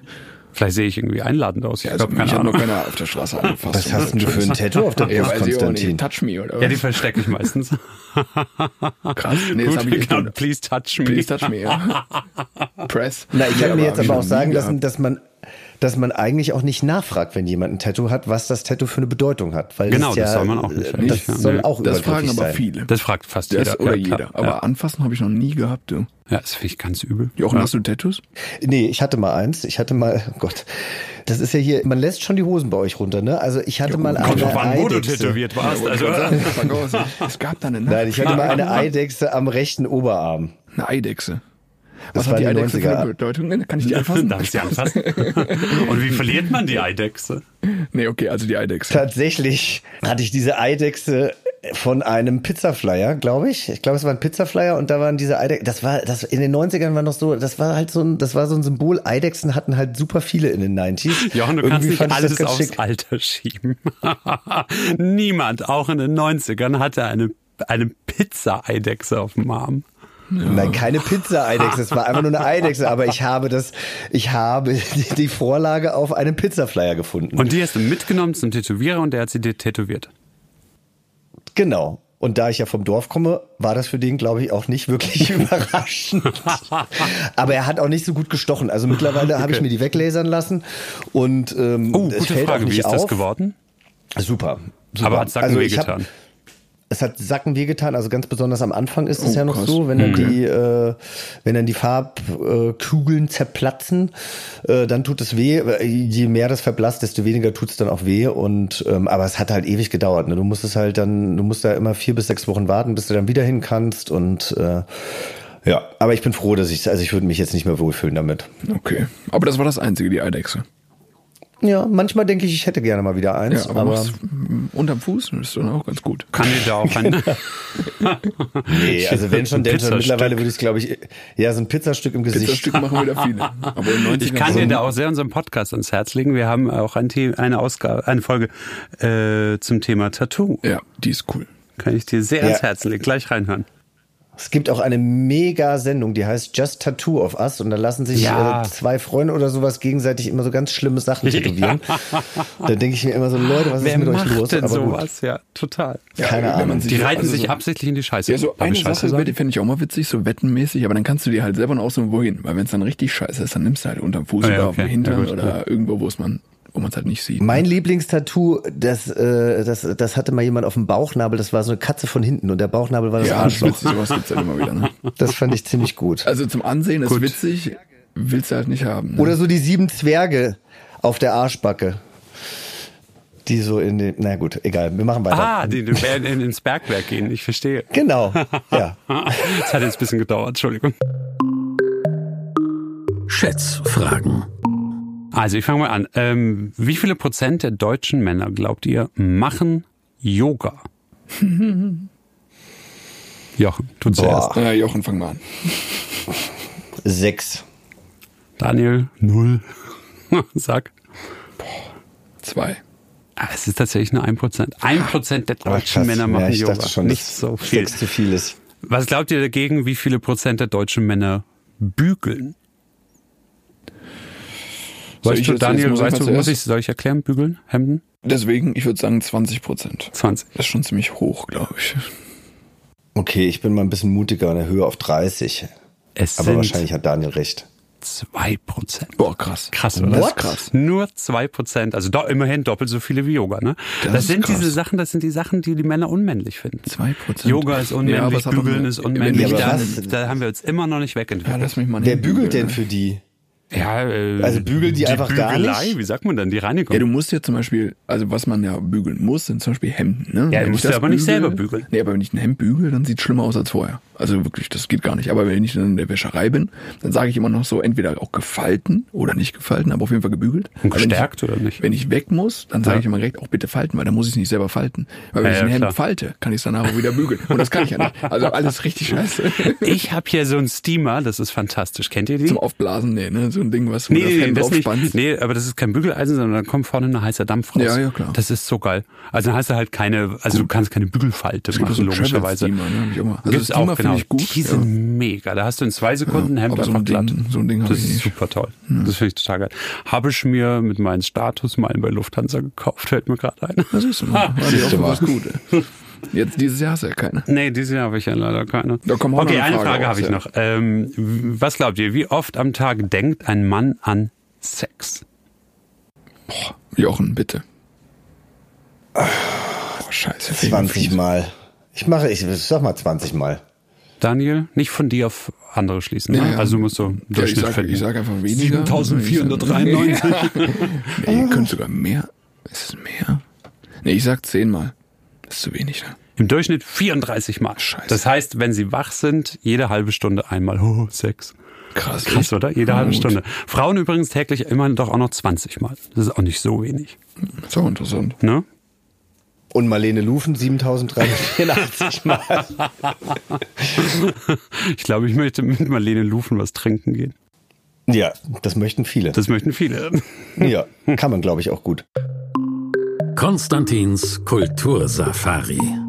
Vielleicht sehe ich irgendwie einladend aus. Ich Ja, also glaube, keine noch keiner auf der Straße angefasst. Was hast denn du für ein Tattoo auf der Brust. Konstantin? Touch me oder was? Ja, die verstecke ich meistens. Krass. Nee, das Gut, habe ich genau, please touch me. Please touch me, ja. Press. Na, ich Nee, kann mir jetzt aber auch sagen lassen, dass man dass man eigentlich auch nicht nachfragt, wenn jemand ein Tattoo hat, was das Tattoo für eine Bedeutung hat. Weil Genau, das, ja, das soll man auch nicht, äh, Das ja. soll auch Das fragen aber sein. viele. Das fragt fast Das jeder. oder ja, jeder. Aber ja. anfassen habe ich noch nie gehabt, du. ja, das finde ich ganz übel. Jochen, ja. hast du Tattoos? Nee, ich hatte mal eins. Ich hatte mal, oh Gott, das ist ja hier, man lässt schon die Hosen bei euch runter, ne? Also ich hatte mal Kommt eine an, wo du Eidechse. tätowiert warst. Also, Pack aus. Es gab da eine Nacht. Nein, ich hatte mal eine Eidechse am rechten Oberarm. Eine Eidechse. Das Was hat war die die Eidechse für 90er. eine Bedeutung? Kann ich die anfassen? Darf ich sie anfassen? Und wie verliert man die Eidechse? Nee, okay, also die Eidechse. Tatsächlich hatte ich diese Eidechse von einem Pizzaflyer, glaube ich. Ich glaube, es war ein Pizzaflyer und da waren diese Eidechsen. Das war, das in den 90ern war noch so, das war halt so ein, das war so ein Symbol. Eidechsen hatten halt super viele in den 90s. Jochen, du kannst Irgendwie nicht fand ich alles aufs schick. Alter schieben. Niemand, auch in den 90ern, hatte eine, eine Pizza-Eidechse auf dem Arm. Nein, keine Pizza-Eidechse, es war einfach nur eine Eidechse, aber ich habe das, ich habe die, Vorlage auf einem Pizzaflyer gefunden. Und die hast du mitgenommen zum Tätowierer und der hat sie dir tätowiert. genau. Und da ich ja vom Dorf komme, war das für den, glaube ich, auch nicht wirklich überraschend. Aber er hat auch nicht so gut gestochen. Also mittlerweile habe ich Okay. mir die weglasern lassen und ähm, Oh, es gute fällt auch Frage. nicht Wie ist auf. das geworden? Super. super. Aber hat Sacken Also ich hab- wehgetan. Es hat Sacken wehgetan, also ganz besonders am Anfang ist es Oh, ja noch krass. so, wenn dann die, äh, wenn dann die Farbkugeln zerplatzen, äh, dann tut es weh. Je mehr das verblasst, desto weniger tut es dann auch weh. Und ähm, aber es hat halt ewig gedauert. Ne? Du musst es halt dann, du musst da immer vier bis sechs Wochen warten, bis du dann wieder hin kannst. Und äh, ja, aber ich bin froh, dass ich, also ich würde mich jetzt nicht mehr wohlfühlen damit. Okay. Aber das war das Einzige, die Eidechse. Ja, manchmal denke ich, ich hätte gerne mal wieder eins, Ja, aber, aber, unterm Fuß ist dann auch ganz gut. Kann dir da auch ein. nee, also wenn schon, denn schon. Pizzastück. Mittlerweile würde ich es, glaube ich, ja, so ein Pizzastück im Gesicht. Das Stück machen wieder viele. Aber in 90 Ich kann dir da auch sehr unseren Podcast ans Herz legen. Wir haben auch ein The eine Ausgabe, eine Folge äh, zum Thema Tattoo. Ja, die ist cool. Kann ich dir sehr Ja. ans Herz legen. Gleich reinhören. Es gibt auch eine mega Sendung, die heißt Just Tattoo of Us und da lassen sich Ja. äh, zwei Freunde oder sowas gegenseitig immer so ganz schlimme Sachen tätowieren. Da denke ich mir immer so, Leute, was Wer ist mit euch macht los? denn Aber gut. sowas? Ja, total. Keine man Ahnung. Die reiten also sich so, absichtlich in die Scheiße. Ja, so Darf eine ich Scheiße Sache sagen? die fände ich auch mal witzig, so wettenmäßig, aber dann kannst du dir halt selber noch aussuchen, wohin. Weil wenn es dann richtig scheiße ist, dann nimmst du halt unterm Fuß Ah, ja, oder okay. auf dem Hintern Ja, gut, oder irgendwo, wo es man, wo man es halt nicht sieht. Mein Lieblingstattoo, das, äh, das, das hatte mal jemand auf dem Bauchnabel, das war so eine Katze von hinten und der Bauchnabel war das ja, das Arschloch. witzig, sowas gibt's halt immer wieder. Ne? Das fand ich ziemlich gut. Also zum Ansehen ist Gut. witzig, willst du halt nicht haben. Ne? Oder so die sieben Zwerge auf der Arschbacke. Die so in den, na gut, egal, wir machen weiter. Ah, die, die werden in- ins Bergwerk gehen. Ich verstehe. Genau, ja. Das hat jetzt ein bisschen gedauert. Entschuldigung. Schätzfragen. Also ich fange mal an. Ähm, wie viele Prozent der deutschen Männer, glaubt ihr, machen Yoga? Jochen, tu zuerst. Boah. Ja, Jochen, fang mal an. Sechs. Daniel, null. Sag. Zwei. Ah, es ist tatsächlich nur ein Prozent. Ein Prozent der Ah, deutschen krass. Männer machen ja, ich Yoga. dachte schon, Nicht so viel. Sechs zu viel ist. Was glaubt ihr dagegen, wie viele Prozent der deutschen Männer bügeln? Soll Weißt ich du, Daniel, jetzt muss ich weißt du, muss ich, soll ich erklären, bügeln, Hemden? Deswegen, ich würde sagen 20 Prozent. 20. Das ist schon ziemlich hoch, glaube ich. Okay, ich bin mal ein bisschen mutiger und erhöhe auf 30. Es Aber sind wahrscheinlich hat Daniel recht. zwei Prozent. Boah, krass. Krass, oder? What? krass. Nur zwei Prozent, also do, immerhin doppelt so viele wie Yoga, ne? Das, Das ist sind krass. diese Sachen, das sind die Sachen, die die Männer unmännlich finden. Zwei Prozent. Yoga ist Ja, aber unmännlich, doch Bügeln ist unmännlich. Ja, aber da, was- da haben wir uns immer noch nicht Ja, wegentwickelt. lass mich mal Wer bügelt denn für die? Ja, äh, Also bügeln die einfach gar Bügelei, nicht? Wie sagt man dann? Die Reinigung. Ja, du musst ja zum Beispiel, also was man ja bügeln muss, sind zum Beispiel Hemden. Ne? Ja, Wenn musst du das aber nicht selber bügeln. Nee, aber wenn ich ein Hemd bügel, dann sieht es schlimmer aus als vorher. Also wirklich, das geht gar nicht. Aber wenn ich dann in der Wäscherei bin, dann sage ich immer noch so, entweder auch gefalten oder nicht gefalten, aber auf jeden Fall gebügelt. Und gestärkt ich, oder nicht? Wenn ich weg muss, dann sage Ja. ich immer direkt auch bitte falten, weil dann muss ich es nicht selber falten. Weil wenn Ja, ich ein ja, Hemd falte, kann ich es danach auch wieder bügeln. Und das kann ich ja nicht. Also alles richtig scheiße. Ich habe hier so einen Steamer, das ist fantastisch. Kennt ihr die? Zum Aufblasen, nee, ne? So ein Ding, was Nee, das nee, Hemd das nicht. nee, aber das ist kein Bügeleisen, sondern da kommt vorne ein heißer Dampf raus. Ja, ja, klar. Das ist so geil. Also dann hast du halt keine, also du kannst keine Bügelfalte machen, so logischerweise. Travel-Steamer, ne? Hab ich auch mal. Also Gibt's Steamer auch, finde genau. ich gut. Die ja. sind mega. Da hast du in zwei Sekunden ein Hemd aber so ein einfach glatt. Ding- so ein Ding das ich ist nicht. super toll. Das finde ich total geil. Habe ich mir mit meinen Statusmeilen bei Lufthansa gekauft, fällt mir gerade ein. Das ist mal. Die auch für was Gutes. Jetzt dieses Jahr hast du ja keine. Nee, dieses Jahr habe ich ja leider keine. Da kommen okay, eine Frage Frage habe ich ja. noch. Ähm, was glaubt ihr, wie oft am Tag denkt ein Mann an Sex? Jochen, bitte. Boah, scheiße. fällt mir 20 fies. Mal. Ich mache, ich sag mal 20 Mal. Daniel, nicht von dir auf andere schließen. Ja, ne? ja. Also du musst so Ja, ich Durchschnitt sag, finden. ich sag einfach weniger. 7493. Nee, ihr könnt sogar mehr. Ist es mehr? Nee, ich sag zehnmal. Das ist zu wenig, ne? Im Durchschnitt 34 Mal. Scheiße. Das heißt, wenn sie wach sind, jede halbe Stunde einmal. Oh, Sex. Krass. Krass, oder? Jede Ja, halbe gut. Stunde. Frauen übrigens täglich immerhin doch auch noch 20 Mal. Das ist auch nicht so wenig. Ist auch interessant. Ne? Und Marlene Lufen 7384 Mal. Ich glaube, ich möchte mit Marlene Lufen was trinken gehen. Ja, das möchten viele. Das möchten viele. Ja, kann man glaube ich auch gut. Konstantins Kultursafari.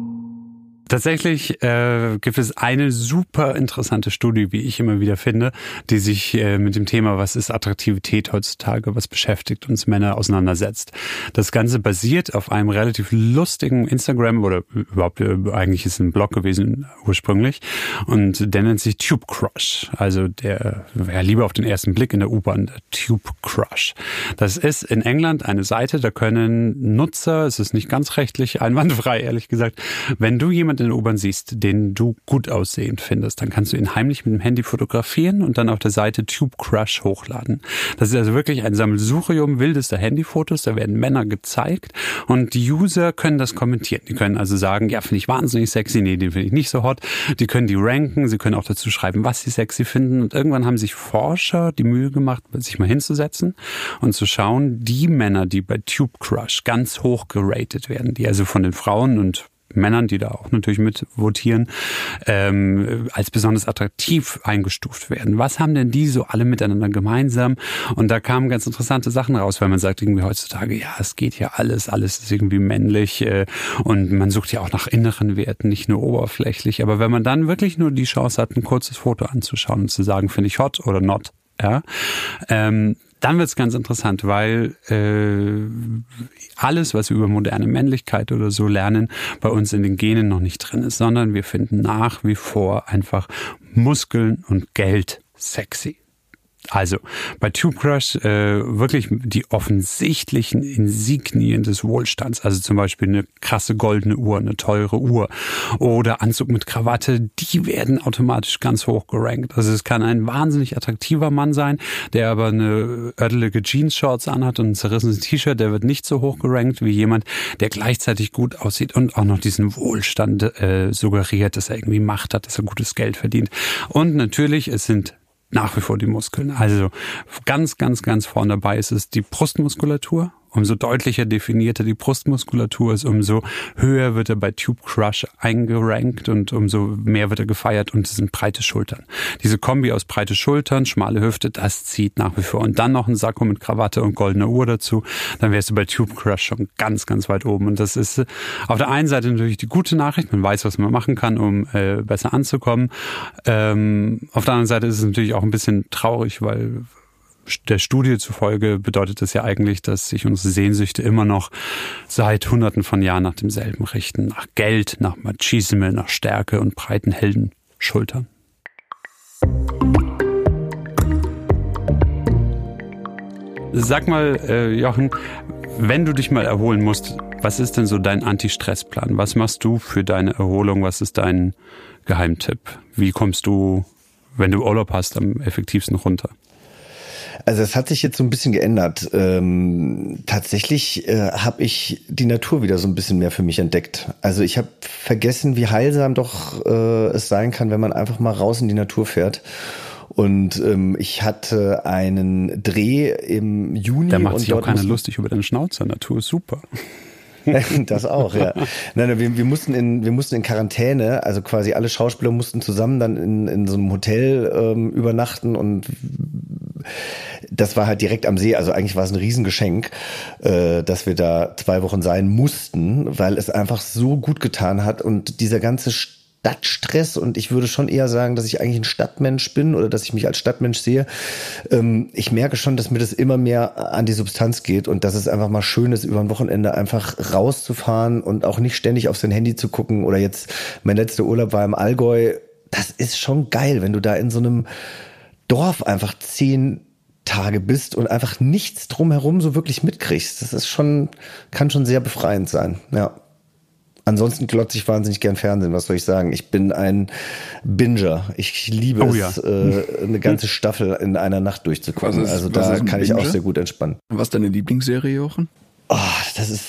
Tatsächlich äh, gibt es eine super interessante Studie, wie ich immer wieder finde, die sich äh, mit dem Thema, was ist Attraktivität heutzutage, was beschäftigt uns Männer auseinandersetzt. Das Ganze basiert auf einem relativ lustigen Instagram oder überhaupt äh, eigentlich ist ein Blog gewesen ursprünglich und der nennt sich Tube Crush. Also der ja, lieber auf den ersten Blick in der U-Bahn, der Tube Crush. Das ist in England eine Seite, da können Nutzer, es ist nicht ganz rechtlich einwandfrei, ehrlich gesagt, wenn du jemanden jemanden in der U-Bahn siehst, den du gut aussehend findest, dann kannst du ihn heimlich mit dem Handy fotografieren und dann auf der Seite Tube Crush hochladen. Das ist also wirklich ein Sammelsurium wildester Handyfotos. Da werden Männer gezeigt und die User können das kommentieren. Die können also sagen, ja, finde ich wahnsinnig sexy, nee, den finde ich nicht so hot. Die können die ranken, sie können auch dazu schreiben, was sie sexy finden. Und irgendwann haben sich Forscher die Mühe gemacht, sich mal hinzusetzen und zu schauen, die Männer, die bei Tube Crush ganz hoch geratet werden, die also von den Frauen und Männern, die da auch natürlich mit votieren, ähm, als besonders attraktiv eingestuft werden. Was haben denn die so alle miteinander gemeinsam? Und da kamen ganz interessante Sachen raus, weil man sagt irgendwie heutzutage, ja, es geht ja alles, alles ist irgendwie männlich äh, und man sucht ja auch nach inneren Werten, nicht nur oberflächlich. Aber wenn man dann wirklich nur die Chance hat, ein kurzes Foto anzuschauen und zu sagen, finde ich hot oder not, ja, ähm, dann wird's ganz interessant, weil äh, alles, was wir über moderne Männlichkeit oder so lernen, bei uns in den Genen noch nicht drin ist, sondern wir finden nach wie vor einfach Muskeln und Geld sexy. Also bei Tube Crush äh, wirklich die offensichtlichen Insignien des Wohlstands, also zum Beispiel eine krasse goldene Uhr, eine teure Uhr oder Anzug mit Krawatte, die werden automatisch ganz hoch gerankt. Also es kann ein wahnsinnig attraktiver Mann sein, der aber eine örtliche Jeans-Shorts anhat und ein zerrissenes T-Shirt, der wird nicht so hoch gerankt wie jemand, der gleichzeitig gut aussieht und auch noch diesen Wohlstand äh, suggeriert, dass er irgendwie Macht hat, dass er gutes Geld verdient. Und natürlich, es sind nach wie vor die Muskeln. Also ganz, ganz, ganz vorne dabei ist es die Brustmuskulatur Umso deutlicher definierter die Brustmuskulatur ist, umso höher wird er bei Tube Crush eingerankt und umso mehr wird er gefeiert und es sind breite Schultern. Diese Kombi aus breite Schultern, schmale Hüfte, das zieht nach wie vor. Und dann noch ein Sakko mit Krawatte und goldener Uhr dazu, dann wärst du bei Tube Crush schon ganz, ganz weit oben. Und das ist auf der einen Seite natürlich die gute Nachricht, man weiß, was man machen kann, um äh, besser anzukommen. Ähm, auf der anderen Seite ist es natürlich auch ein bisschen traurig, weil der Studie zufolge bedeutet das ja eigentlich, dass sich unsere Sehnsüchte immer noch seit Hunderten von Jahren nach demselben richten. Nach Geld, nach Machisme, nach Stärke und breiten Heldenschultern. Sag mal, äh, Jochen, wenn du dich mal erholen musst, was ist denn so dein Anti-Stress-Plan? Was machst du für deine Erholung? Was ist dein Geheimtipp? Wie kommst du, wenn du Urlaub hast, am effektivsten runter? Also es hat sich jetzt so ein bisschen geändert. Ähm, tatsächlich äh, habe ich die Natur wieder so ein bisschen mehr für mich entdeckt. Also ich habe vergessen, wie heilsam doch äh, es sein kann, wenn man einfach mal raus in die Natur fährt. Und ähm, ich hatte einen Dreh im Juni. Da macht sich auch keiner lustig über deine Schnauze. Natur ist super. das auch, ja. Nein, wir, wir, mussten in, wir mussten in Quarantäne, also quasi alle Schauspieler mussten zusammen dann in, in so einem Hotel ähm, übernachten und das war halt direkt am See. Also eigentlich war es ein Riesengeschenk, äh, dass wir da zwei Wochen sein mussten, weil es einfach so gut getan hat und dieser ganze Stadtstress und ich würde schon eher sagen, dass ich eigentlich ein Stadtmensch bin oder dass ich mich als Stadtmensch sehe. Ähm, ich merke schon, dass mir das immer mehr an die Substanz geht und dass es einfach mal schön ist, über ein Wochenende einfach rauszufahren und auch nicht ständig auf sein Handy zu gucken oder jetzt mein letzter Urlaub war im Allgäu. Das ist schon geil, wenn du da in so einem Dorf einfach zehn Tage bist und einfach nichts drumherum so wirklich mitkriegst. Das ist schon, kann schon sehr befreiend sein, ja. Ansonsten glotze ich wahnsinnig gern Fernsehen, was soll ich sagen? Ich bin ein Binger. Ich liebe oh, es, ja. äh, eine ganze Staffel in einer Nacht durchzugucken. Ist, also da kann ich auch sehr gut entspannen. Was ist deine Lieblingsserie, Jochen? Oh, das ist,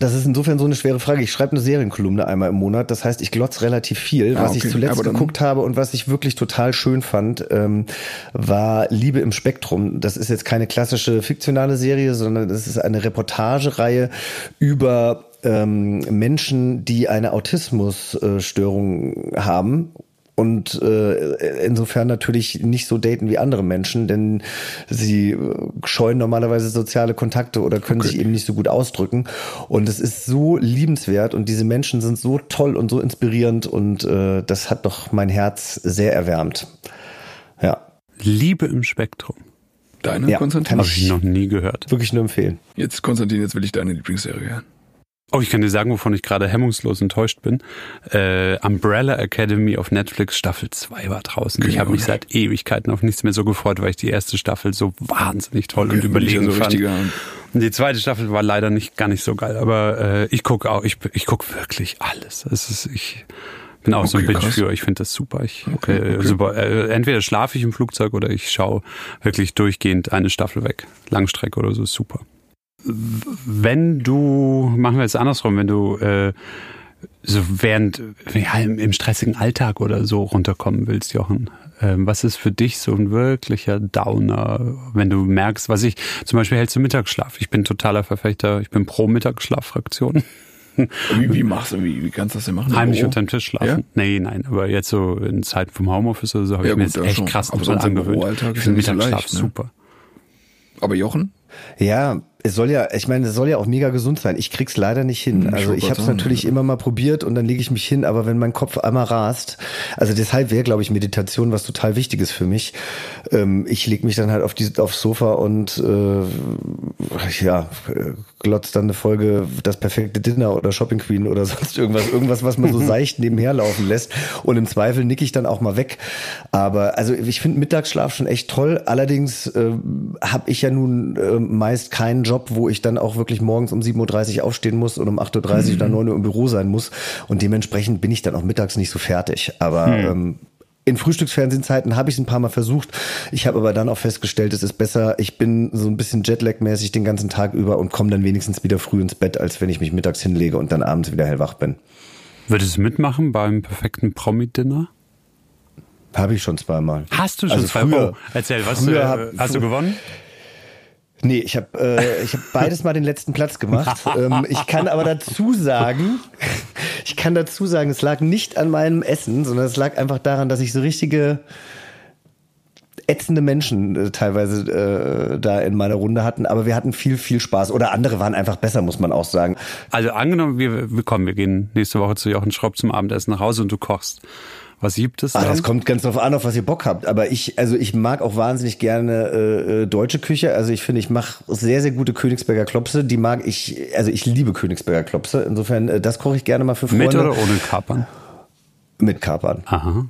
das ist insofern so eine schwere Frage. Ich schreibe eine Serienkolumne einmal im Monat. Das heißt, ich glotze relativ viel. Ah, was okay. ich zuletzt geguckt habe und was ich wirklich total schön fand, ähm, war Liebe im Spektrum. Das ist jetzt keine klassische fiktionale Serie, sondern das ist eine Reportagereihe über ähm, Menschen, die eine Autismusstörung haben und äh, insofern natürlich nicht so daten wie andere Menschen, denn sie äh, scheuen normalerweise soziale Kontakte oder können okay. sich eben nicht so gut ausdrücken. Und es ist so liebenswert und diese Menschen sind so toll und so inspirierend und äh, das hat doch mein Herz sehr erwärmt. Ja. Liebe im Spektrum. Deine, ja, Konstantin? Habe ich noch nie gehört. Wirklich nur empfehlen. Jetzt, Konstantin, jetzt will ich deine Lieblingsserie hören. Oh, ich kann dir sagen, wovon ich gerade hemmungslos enttäuscht bin. Äh, Umbrella Academy auf Netflix Staffel 2 war draußen. ich Genau. habe mich seit Ewigkeiten auf nichts mehr so gefreut, weil ich die erste Staffel so wahnsinnig toll und Okay, überlegen ich ja so fand. Und die zweite Staffel war leider nicht gar nicht so geil, aber äh, ich gucke auch, ich, ich gucke wirklich alles. Es ist, ich bin auch so ein Okay, krass. für. Ich finde das super. Ich Okay, äh, okay. super. Äh, entweder schlafe ich im Flugzeug oder ich schaue wirklich durchgehend eine Staffel weg. Langstrecke oder so ist super. Wenn du, machen wir jetzt andersrum, wenn du äh, so während ja, im, im stressigen Alltag oder so runterkommen willst, Jochen, ähm, was ist für dich so ein wirklicher Downer, wenn du merkst, was ich, zum Beispiel hältst du Mittagsschlaf. Ich bin totaler Verfechter, ich bin pro Mittagsschlaffraktion. Wie, wie machst du, wie, wie kannst du das denn machen? Heimlich unterm Tisch schlafen. Ja? Nee, nein, aber jetzt so in Zeiten vom Homeoffice oder so habe Ja, ich mir gut, jetzt da echt schon. krass im angewöhnt. Ich finde Mittagsschlaf leicht, ne? super. Aber Jochen? Ja, es soll ja, ich meine, es soll ja auch mega gesund sein. Ich krieg's leider nicht hin. Hm, Also ich habe es natürlich immer mal probiert und dann lege ich mich hin, aber wenn mein Kopf einmal rast, also deshalb wäre, glaube ich, Meditation was total Wichtiges für mich. Ähm, ich lege mich dann halt auf die, aufs Sofa und äh, ja, äh, glotz dann eine Folge das perfekte Dinner oder Shopping Queen oder sonst irgendwas, irgendwas, was man so seicht nebenher laufen lässt. Und im Zweifel nick ich dann auch mal weg. Aber also ich finde Mittagsschlaf schon echt toll. Allerdings äh, habe ich ja nun äh, meist keinen Job, wo ich dann auch wirklich morgens um 7.30 Uhr aufstehen muss und um 8.30 Uhr oder 9 Uhr im Büro sein muss. Und dementsprechend bin ich dann auch mittags nicht so fertig. Aber ähm, in Frühstücksfernsehzeiten habe ich es ein paar Mal versucht. Ich habe aber dann auch festgestellt, es ist besser, ich bin so ein bisschen Jetlag-mäßig den ganzen Tag über und komme dann wenigstens wieder früh ins Bett, als wenn ich mich mittags hinlege und dann abends wieder hellwach bin. Würdest du mitmachen beim perfekten Promi-Dinner? Habe ich schon zweimal. Hast du schon Also zwei? früher- oh, erzähl, was früher äh, hab- hast du gewonnen? Nee, ich habe äh, ich hab beides mal den letzten Platz gemacht. ähm, ich kann aber dazu sagen, ich kann dazu sagen, es lag nicht an meinem Essen, sondern es lag einfach daran, dass ich so richtige ätzende Menschen äh, teilweise äh, da in meiner Runde hatten, aber wir hatten viel, viel Spaß. Oder andere waren einfach besser, muss man auch sagen. Also angenommen, wir, wir kommen, wir gehen nächste Woche zu Jochen Schropp zum Abendessen nach Hause und du kochst. Was gibt es dann? das kommt ganz drauf an, auf was ihr Bock habt. Aber ich, also ich mag auch wahnsinnig gerne äh, äh, deutsche Küche. Also ich finde, ich mache sehr, sehr gute Königsberger Klopse. Die mag ich, also ich liebe Königsberger Klopse. Insofern, äh, das koche ich gerne mal für Freunde. Mit oder ohne Kapern? Mit Kapern. Aha.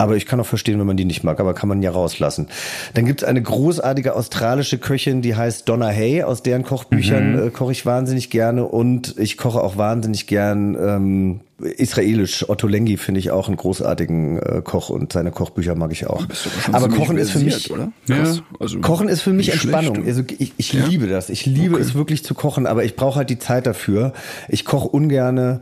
Aber ich kann auch verstehen, wenn man die nicht mag, aber kann man ja rauslassen. Dann gibt's eine großartige australische Köchin, die heißt Donna Hay. Aus deren Kochbüchern äh, koche ich wahnsinnig gerne und ich koche auch wahnsinnig gern ähm, israelisch. Otto Lengi finde ich auch einen großartigen äh, Koch und seine Kochbücher mag ich auch. Aber Kochen ist für mich, oder? Ja. Also, Kochen ist für mich Entspannung. schlecht, also ich, ich Ja? liebe das. Ich liebe Okay. es wirklich zu kochen, aber ich brauche halt die Zeit dafür. Ich koche ungerne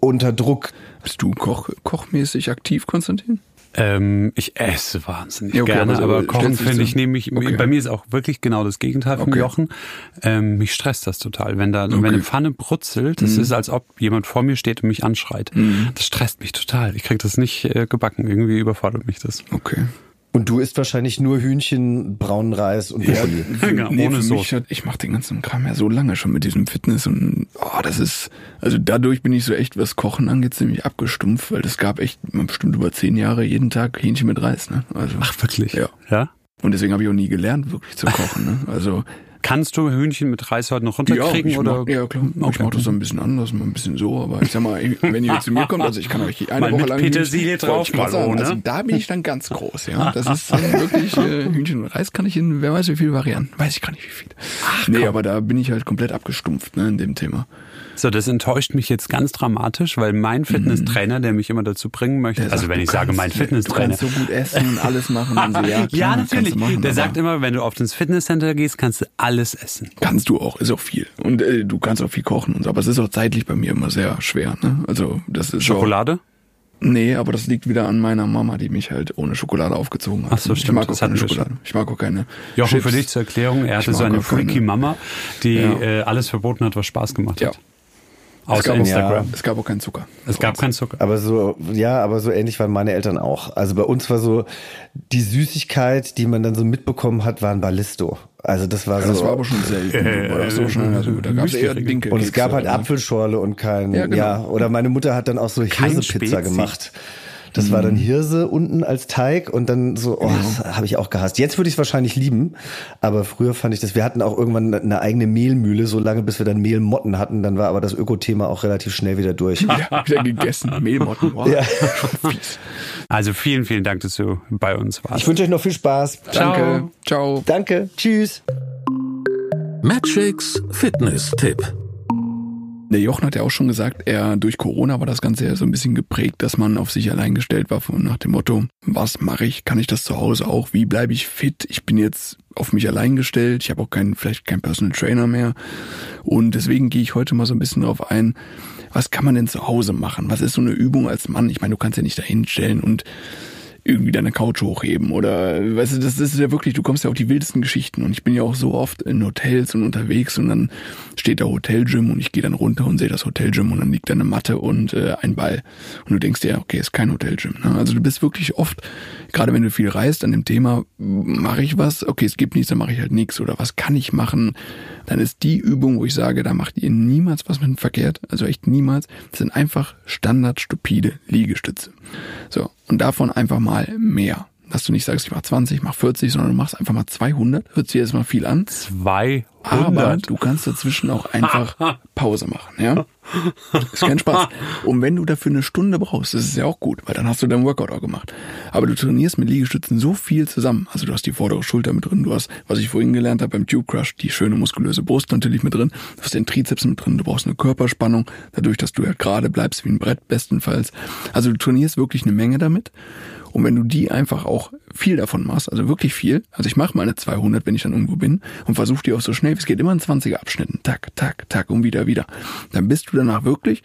unter Druck. Bist du Koch, kochmäßig aktiv, Konstantin? Ähm, ich esse wahnsinnig Ja, okay, gerne, aber so, aber äh, Kochen finde ich nämlich, Okay. bei mir ist auch wirklich genau das Gegenteil vom Okay. Jochen. Ähm, mich stresst das total. Wenn da, wenn. Mhm. eine Pfanne brutzelt, das ist, als ob jemand vor mir steht und mich anschreit. Das stresst mich total. Ich krieg das nicht äh, gebacken. Irgendwie überfordert mich das. Okay. Und du isst wahrscheinlich nur Hühnchen, braunen Reis und Brokkoli. Genau, ohne für Soße. mich hat, ich mache den ganzen Kram ja so lange schon mit diesem Fitness und oh, das ist, also dadurch bin ich so echt, was Kochen angeht, ziemlich abgestumpft, weil es gab echt bestimmt über zehn Jahre jeden Tag Hähnchen mit Reis, ne? Also, Ach, wirklich? Ja. Ja? Und deswegen habe ich auch nie gelernt, wirklich zu kochen, ne? Also Kannst du Hühnchen mit Reis heute noch runterkriegen? ich oder? Mach, ja, klar. Ich Okay. mache das so ein bisschen anders, mal ein bisschen so, aber ich sag mal, wenn ihr zu mir kommt, also ich kann euch eine Mal Woche mit lang Petersilie drauf, ich mal ohne. Also da bin ich dann ganz groß, ja. Das ist wirklich äh, Hühnchen und Reis kann ich in wer weiß wie viele Varianten, weiß ich gar nicht wie viele. nee, aber da bin ich halt komplett abgestumpft, ne, in dem Thema. So, das enttäuscht mich jetzt ganz dramatisch, weil mein Fitnesstrainer, der mich immer dazu bringen möchte, Der also sagt, wenn du ich sage mein Du Fitnesstrainer, kannst so gut essen und alles machen. Und so, ja, klar, ja, natürlich. du machen, der sagt immer, wenn du auf ins Fitnesscenter gehst, kannst du alles essen. Kannst du auch, ist auch viel. Und äh, du kannst auch viel kochen und so, aber es ist auch zeitlich bei mir immer sehr schwer, ne? Also das ist Auch, Schokolade? Nee, aber das liegt wieder an meiner Mama, die mich halt ohne Schokolade aufgezogen hat. Ach so, ich stimmt, mag auch keine Schokolade. Ich mag auch keine Jochen, Chips. für dich zur Erklärung, er Ich hatte so eine auch freaky Mama, die Ja. äh, alles verboten hat, was Spaß gemacht Ja. hat. Außer gab, Instagram. Auch, es gab auch keinen Zucker. Es gab keinen Zucker. Aber so, ja, aber so ähnlich waren meine Eltern auch. Also bei uns war so, die Süßigkeit, die man dann so mitbekommen hat, war ein Ballisto. Also das war Ja, so. das war aber schon selten. Äh, so schnell. Also, da gab es eher. Dinkel. und es gab halt Apfelschorle und kein, Ja, ja, genau. oder meine Mutter hat dann auch so Hirsepizza Spezi. gemacht. Das war dann Hirse unten als Teig und dann so, oh, das habe ich auch gehasst. Jetzt würde ich es wahrscheinlich lieben, aber früher fand ich das, wir hatten auch irgendwann eine eigene Mehlmühle, so lange bis wir dann Mehlmotten hatten, dann war aber das Ökothema auch relativ schnell wieder durch. Ja, wieder gegessen. Mehlmotten. Wow. Ja. Also vielen, vielen Dank, dass du bei uns warst. Ich wünsche euch noch viel Spaß. Danke. Ciao. Danke. Tschüss. Magics Fitness-Tipp. Der Jochen hat ja auch schon gesagt, er durch Corona war das Ganze ja so ein bisschen geprägt, dass man auf sich allein gestellt war von nach dem Motto, was mache ich? Kann ich das zu Hause auch? Wie bleibe ich fit? Ich bin jetzt auf mich allein gestellt. Ich habe auch keinen, vielleicht keinen Personal Trainer mehr. Und deswegen gehe ich heute mal so ein bisschen darauf ein, was kann man denn zu Hause machen? Was ist so eine Übung als Mann? Ich meine, du kannst ja nicht dahin stellen und irgendwie deine Couch hochheben oder weißt du, das, ist ja wirklich, du kommst ja auf die wildesten Geschichten und ich bin ja auch so oft in Hotels und unterwegs und dann steht da Hotelgym und ich gehe dann runter und sehe das Hotelgym und dann liegt da eine Matte und äh, ein Ball und du denkst dir, okay, ist kein Hotelgym. Ne? Also du bist wirklich oft, gerade wenn du viel reist an dem Thema, mache ich was, okay, es gibt nichts, dann mache ich halt nichts oder was kann ich machen, dann ist die Übung, wo ich sage, da macht ihr niemals was mit verkehrt, also echt niemals, das sind einfach standard stupide Liegestütze. So, und davon einfach mal mehr. Dass du nicht sagst, ich mach 20, ich mach 40, sondern du machst einfach mal 200. Hört sich erstmal viel an. 200. Aber du kannst dazwischen auch einfach Pause machen, ja? Ist kein Spaß. Und wenn du dafür eine Stunde brauchst, das ist ja auch gut, weil dann hast du dein Workout auch gemacht. Aber du trainierst mit Liegestützen so viel zusammen. Also du hast die vordere Schulter mit drin, du hast, was ich vorhin gelernt habe beim Tube Crush, die schöne muskulöse Brust natürlich mit drin, du hast den Trizeps mit drin, du brauchst eine Körperspannung, dadurch, dass du ja gerade bleibst wie ein Brett bestenfalls. Also du trainierst wirklich eine Menge damit. Und wenn du die einfach auch viel davon machst, also wirklich viel, also ich mache meine 200, wenn ich dann irgendwo bin und versuche die auch so schnell wie es geht, immer in 20er Abschnitten, tak, tak, tak und wieder, wieder, dann bist du danach wirklich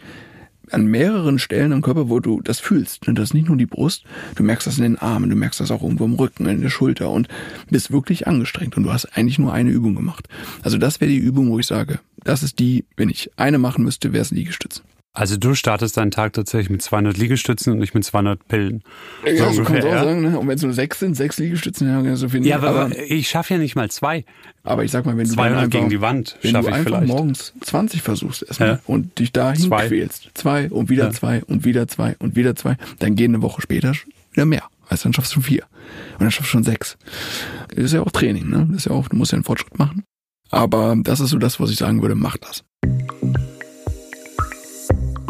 an mehreren Stellen am Körper, wo du das fühlst. Und das ist nicht nur die Brust, du merkst das in den Armen, du merkst das auch irgendwo im Rücken, in der Schulter und bist wirklich angestrengt und du hast eigentlich nur eine Übung gemacht. Also das wäre die Übung, wo ich sage, das ist die, wenn ich eine machen müsste, wäre es Liegestütze. Also du startest deinen Tag tatsächlich mit 200 Liegestützen und nicht mit 200 Pillen. Ja, so ungefähr, man auch ja? sagen, ne? Und wenn es nur sechs sind, sechs Liegestützen, ja, so viel Ja, nicht. aber, aber, ich schaffe ja nicht mal zwei. aber ich sag mal, wenn du dann 200 einfach, gegen die Wand wenn schaffe du ich einfach vielleicht. morgens 20 versuchst erstmal Ja. und dich dahin Zwei. quälst, zwei und wieder Ja. zwei und wieder zwei und wieder zwei, dann gehen eine Woche später wieder mehr. Weißt du, dann schaffst du schon vier. Und dann schaffst du schon sechs. Das ist ja auch Training, ne? Das ist ja auch, du musst ja einen Fortschritt machen. Aber das ist so das, was ich sagen würde, mach das.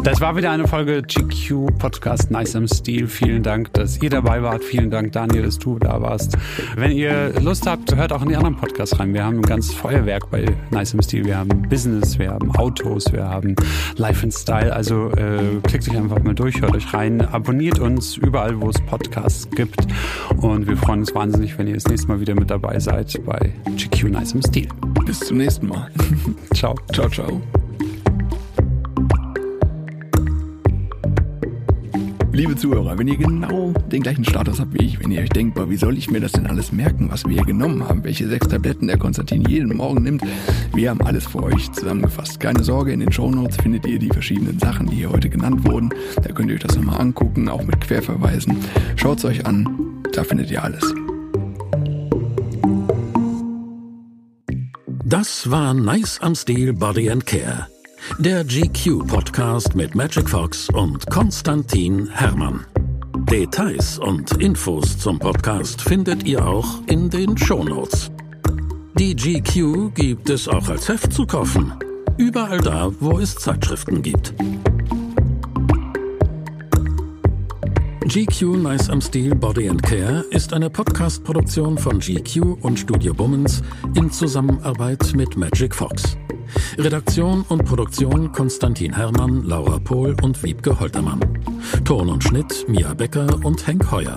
Das war wieder eine Folge GQ Podcast Nice am Stil. Vielen Dank, dass ihr dabei wart. Vielen Dank, Daniel, dass du da warst. Wenn ihr Lust habt, hört auch in die anderen Podcasts rein. Wir haben ein ganzes Feuerwerk bei Nice am Stil. Wir haben Business, wir haben Autos, wir haben Life and Style. Also äh, klickt euch einfach mal durch, hört euch rein, abonniert uns überall, wo es Podcasts gibt. Und wir freuen uns wahnsinnig, wenn ihr das nächste Mal wieder mit dabei seid bei GQ Nice am Stil. Bis zum nächsten Mal. Ciao. ciao, ciao. Liebe Zuhörer, wenn ihr genau den gleichen Status habt wie ich, wenn ihr euch denkt, boah, wie soll ich mir das denn alles merken, was wir hier genommen haben, welche sechs Tabletten der Konstantin jeden Morgen nimmt, wir haben alles für euch zusammengefasst. Keine Sorge, in den Shownotes findet ihr die verschiedenen Sachen, die hier heute genannt wurden. Da könnt ihr euch das nochmal angucken, auch mit Querverweisen. Schaut's euch an, da findet ihr alles. Das war Nice am Stil Body and Care. Der GQ Podcast mit Magic Fox und Konstantin Hermann. Details und Infos zum Podcast findet ihr auch in den Shownotes. Die GQ gibt es auch als Heft zu kaufen. Überall da, wo es Zeitschriften gibt. GQ Nice am Stil Body and Care ist eine Podcast-Produktion von GQ und Studio Bummens in Zusammenarbeit mit Magic Fox. Redaktion und Produktion Konstantin Herrmann, Laura Pohl und Wiebke Holtermann. Ton und Schnitt Mia Becker und Henk Heuer.